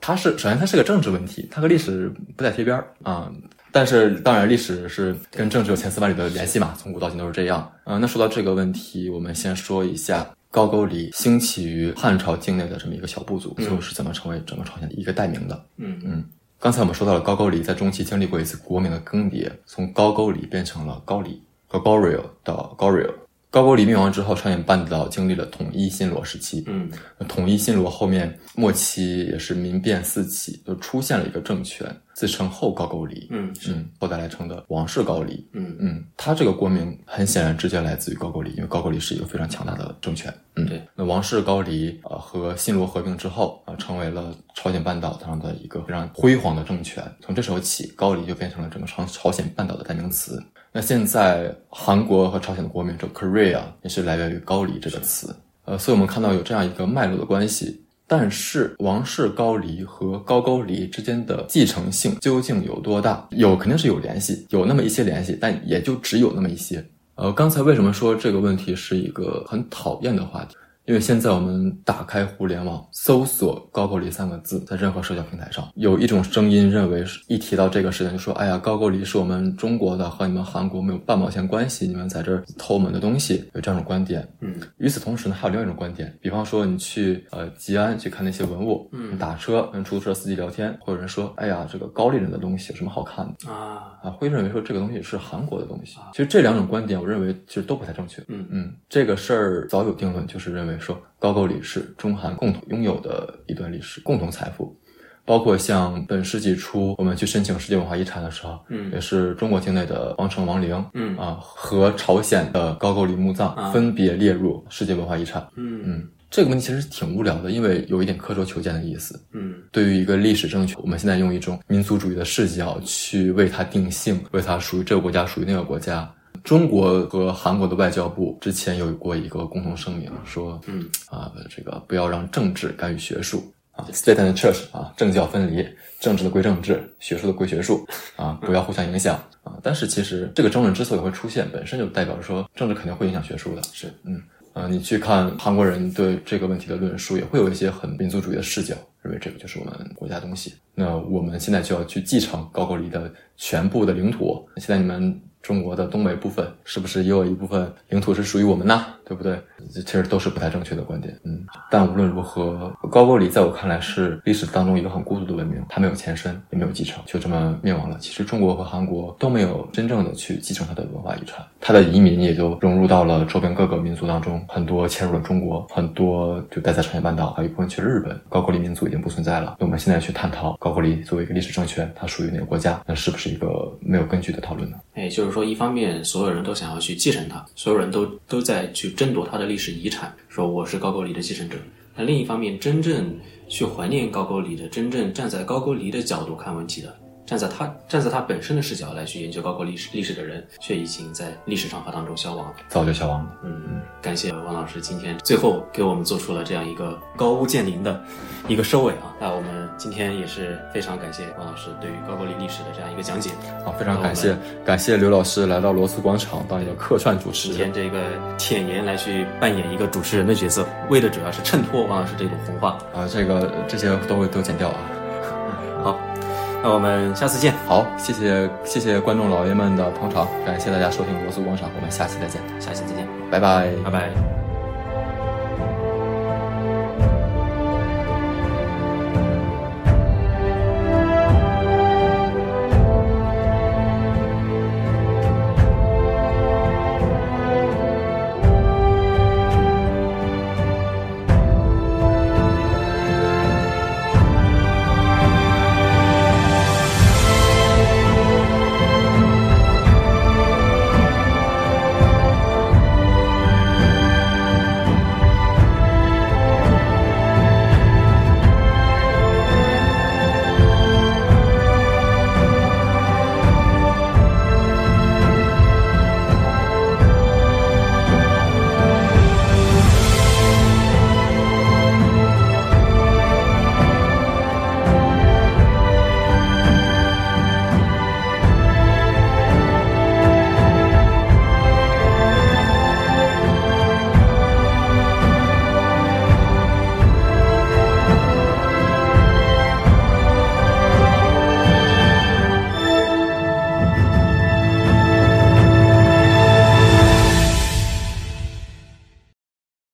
[SPEAKER 1] 它是首先它是个政治问题，它和历史不太贴边儿啊。但是当然，历史是跟政治有千丝万缕的联系嘛，从古到今都是这样。嗯、那说到这个问题，我们先说一下高句丽兴起于汉朝境内的这么一个小部族，最后是怎么成为整个朝鲜的一个代名的。
[SPEAKER 2] 嗯
[SPEAKER 1] 嗯，刚才我们说到了高句丽在中期经历过一次国名的更迭，从高句丽变成了高丽 （Goguryeo） 到 Goryeo。高句丽灭亡之后，朝鲜半岛经历了统一新罗时期。
[SPEAKER 2] 嗯
[SPEAKER 1] 统一新罗后面末期也是民变四起，就出现了一个政权，自称后高句丽。
[SPEAKER 2] 嗯
[SPEAKER 1] 嗯，后代来称的王室高丽。
[SPEAKER 2] 嗯
[SPEAKER 1] 嗯，他这个国名很显然直接来自于高句丽，因为高句丽是一个非常强大的政权。嗯，
[SPEAKER 2] 对。
[SPEAKER 1] 那王室高丽呃和新罗合并之后啊、成为了朝鲜半岛上的一个非常辉煌的政权。从这时候起，高丽就变成了整个朝朝鲜半岛的代名词。那现在韩国和朝鲜的国名叫 Korea，也是来源于高丽这个词。呃，所以我们看到有这样一个脉络的关系。但是王室高丽和高高丽之间的继承性究竟有多大？有肯定是有联系，有那么一些联系，但也就只有那么一些。呃，刚才为什么说这个问题是一个很讨厌的话题？因为现在我们打开互联网，搜索“高句丽”三个字，在任何社交平台上，有一种声音认为，一提到这个事情，就说：“哎呀，高句丽是我们中国的，和你们韩国没有半毛钱关系，你们在这儿偷我们的东西。”有这样一种观点。
[SPEAKER 2] 嗯
[SPEAKER 1] 与此同时呢，还有另外一种观点，比方说你去呃吉安去看那些文物，
[SPEAKER 2] 嗯
[SPEAKER 1] 打车跟出租车司机聊天，会有人说：“哎呀，这个高丽人的东西有什么好看的？”
[SPEAKER 2] 啊
[SPEAKER 1] 啊，会认为说这个东西是韩国的东西。其实这两种观点，我认为其实都不太正确。
[SPEAKER 2] 嗯
[SPEAKER 1] 嗯，这个事儿早有定论，就是认为说高句丽是中韩共同拥有的一段历史，共同财富。包括像本世纪初我们去申请世界文化遗产的时候，
[SPEAKER 2] 嗯
[SPEAKER 1] 也是中国境内的王城王陵，
[SPEAKER 2] 嗯
[SPEAKER 1] 啊和朝鲜的高句丽墓葬
[SPEAKER 2] 啊
[SPEAKER 1] 分别列入世界文化遗产。
[SPEAKER 2] 嗯
[SPEAKER 1] 嗯，这个问题其实挺无聊的，因为有一点刻舟求剑的意思。
[SPEAKER 2] 嗯
[SPEAKER 1] 对于一个历史政权，我们现在用一种民族主义的视角去为它定性，为它属于这个国家，属于那个国家。中国和韩国的外交部之前有过一个共同声明，说，
[SPEAKER 2] 嗯
[SPEAKER 1] 啊，这个不要让政治干预学术啊，state and church 啊，政教分离，政治的归政治，学术的归学术啊，不要互相影响啊。但是其实这个争论之所以会出现，本身就代表着说政治肯定会影响学术的，
[SPEAKER 2] 是
[SPEAKER 1] 嗯。呃，你去看韩国人对这个问题的论述，也会有一些很民族主义的视角，认为这个就是我们国家东西。那我们现在就要去继承高句丽的全部的领土。现在你们中国的东北部分是不是也有一部分领土是属于我们呢？对不对？这其实都是不太正确的观点。嗯，但无论如何，高句丽在我看来是历史当中一个很孤独的文明，它没有前身，也没有继承，就这么灭亡了。其实中国和韩国都没有真正的去继承它的文化遗产，它的移民也就融入到了周边各个民族当中，很多迁入了中国，很多就待在朝鲜半岛，还有一部分去了日本。高句丽民族已经不存在了。那我们现在去探讨高句丽作为一个历史政权，它属于哪个国家，那是不是一个没有根据的讨论呢？
[SPEAKER 2] 也就是说，一方面所有人都想要去继承它，所有人都都在去争夺它的历历史遗产，说我是高句丽的继承者。那另一方面，真正去怀念高句丽的，真正站在高句丽的角度看问题的，站在他站在他本身的视角来去研究高句丽史历史的人，却已经在历史长河当中消亡了。
[SPEAKER 1] 早就消亡了。
[SPEAKER 2] 嗯，感谢王老师今天最后给我们做出了这样一个高屋建瓴的一个收尾啊。那我们今天也是非常感谢王老师对于高句丽历史的这样一个讲解。
[SPEAKER 1] 好，非常感谢感谢刘老师来到罗斯广场当一个客串主持
[SPEAKER 2] 今。天这个舔言来去扮演一个主持人的角色，为的主要是衬托王老师这种红话。
[SPEAKER 1] 啊，这个这些都会都剪掉啊。
[SPEAKER 2] 好，那我们下次见，
[SPEAKER 1] 好，谢谢谢谢观众老爷们的捧场，感谢大家收听罗素广场，我们下期再见，
[SPEAKER 2] 下期再见，
[SPEAKER 1] 拜拜。
[SPEAKER 2] 拜拜。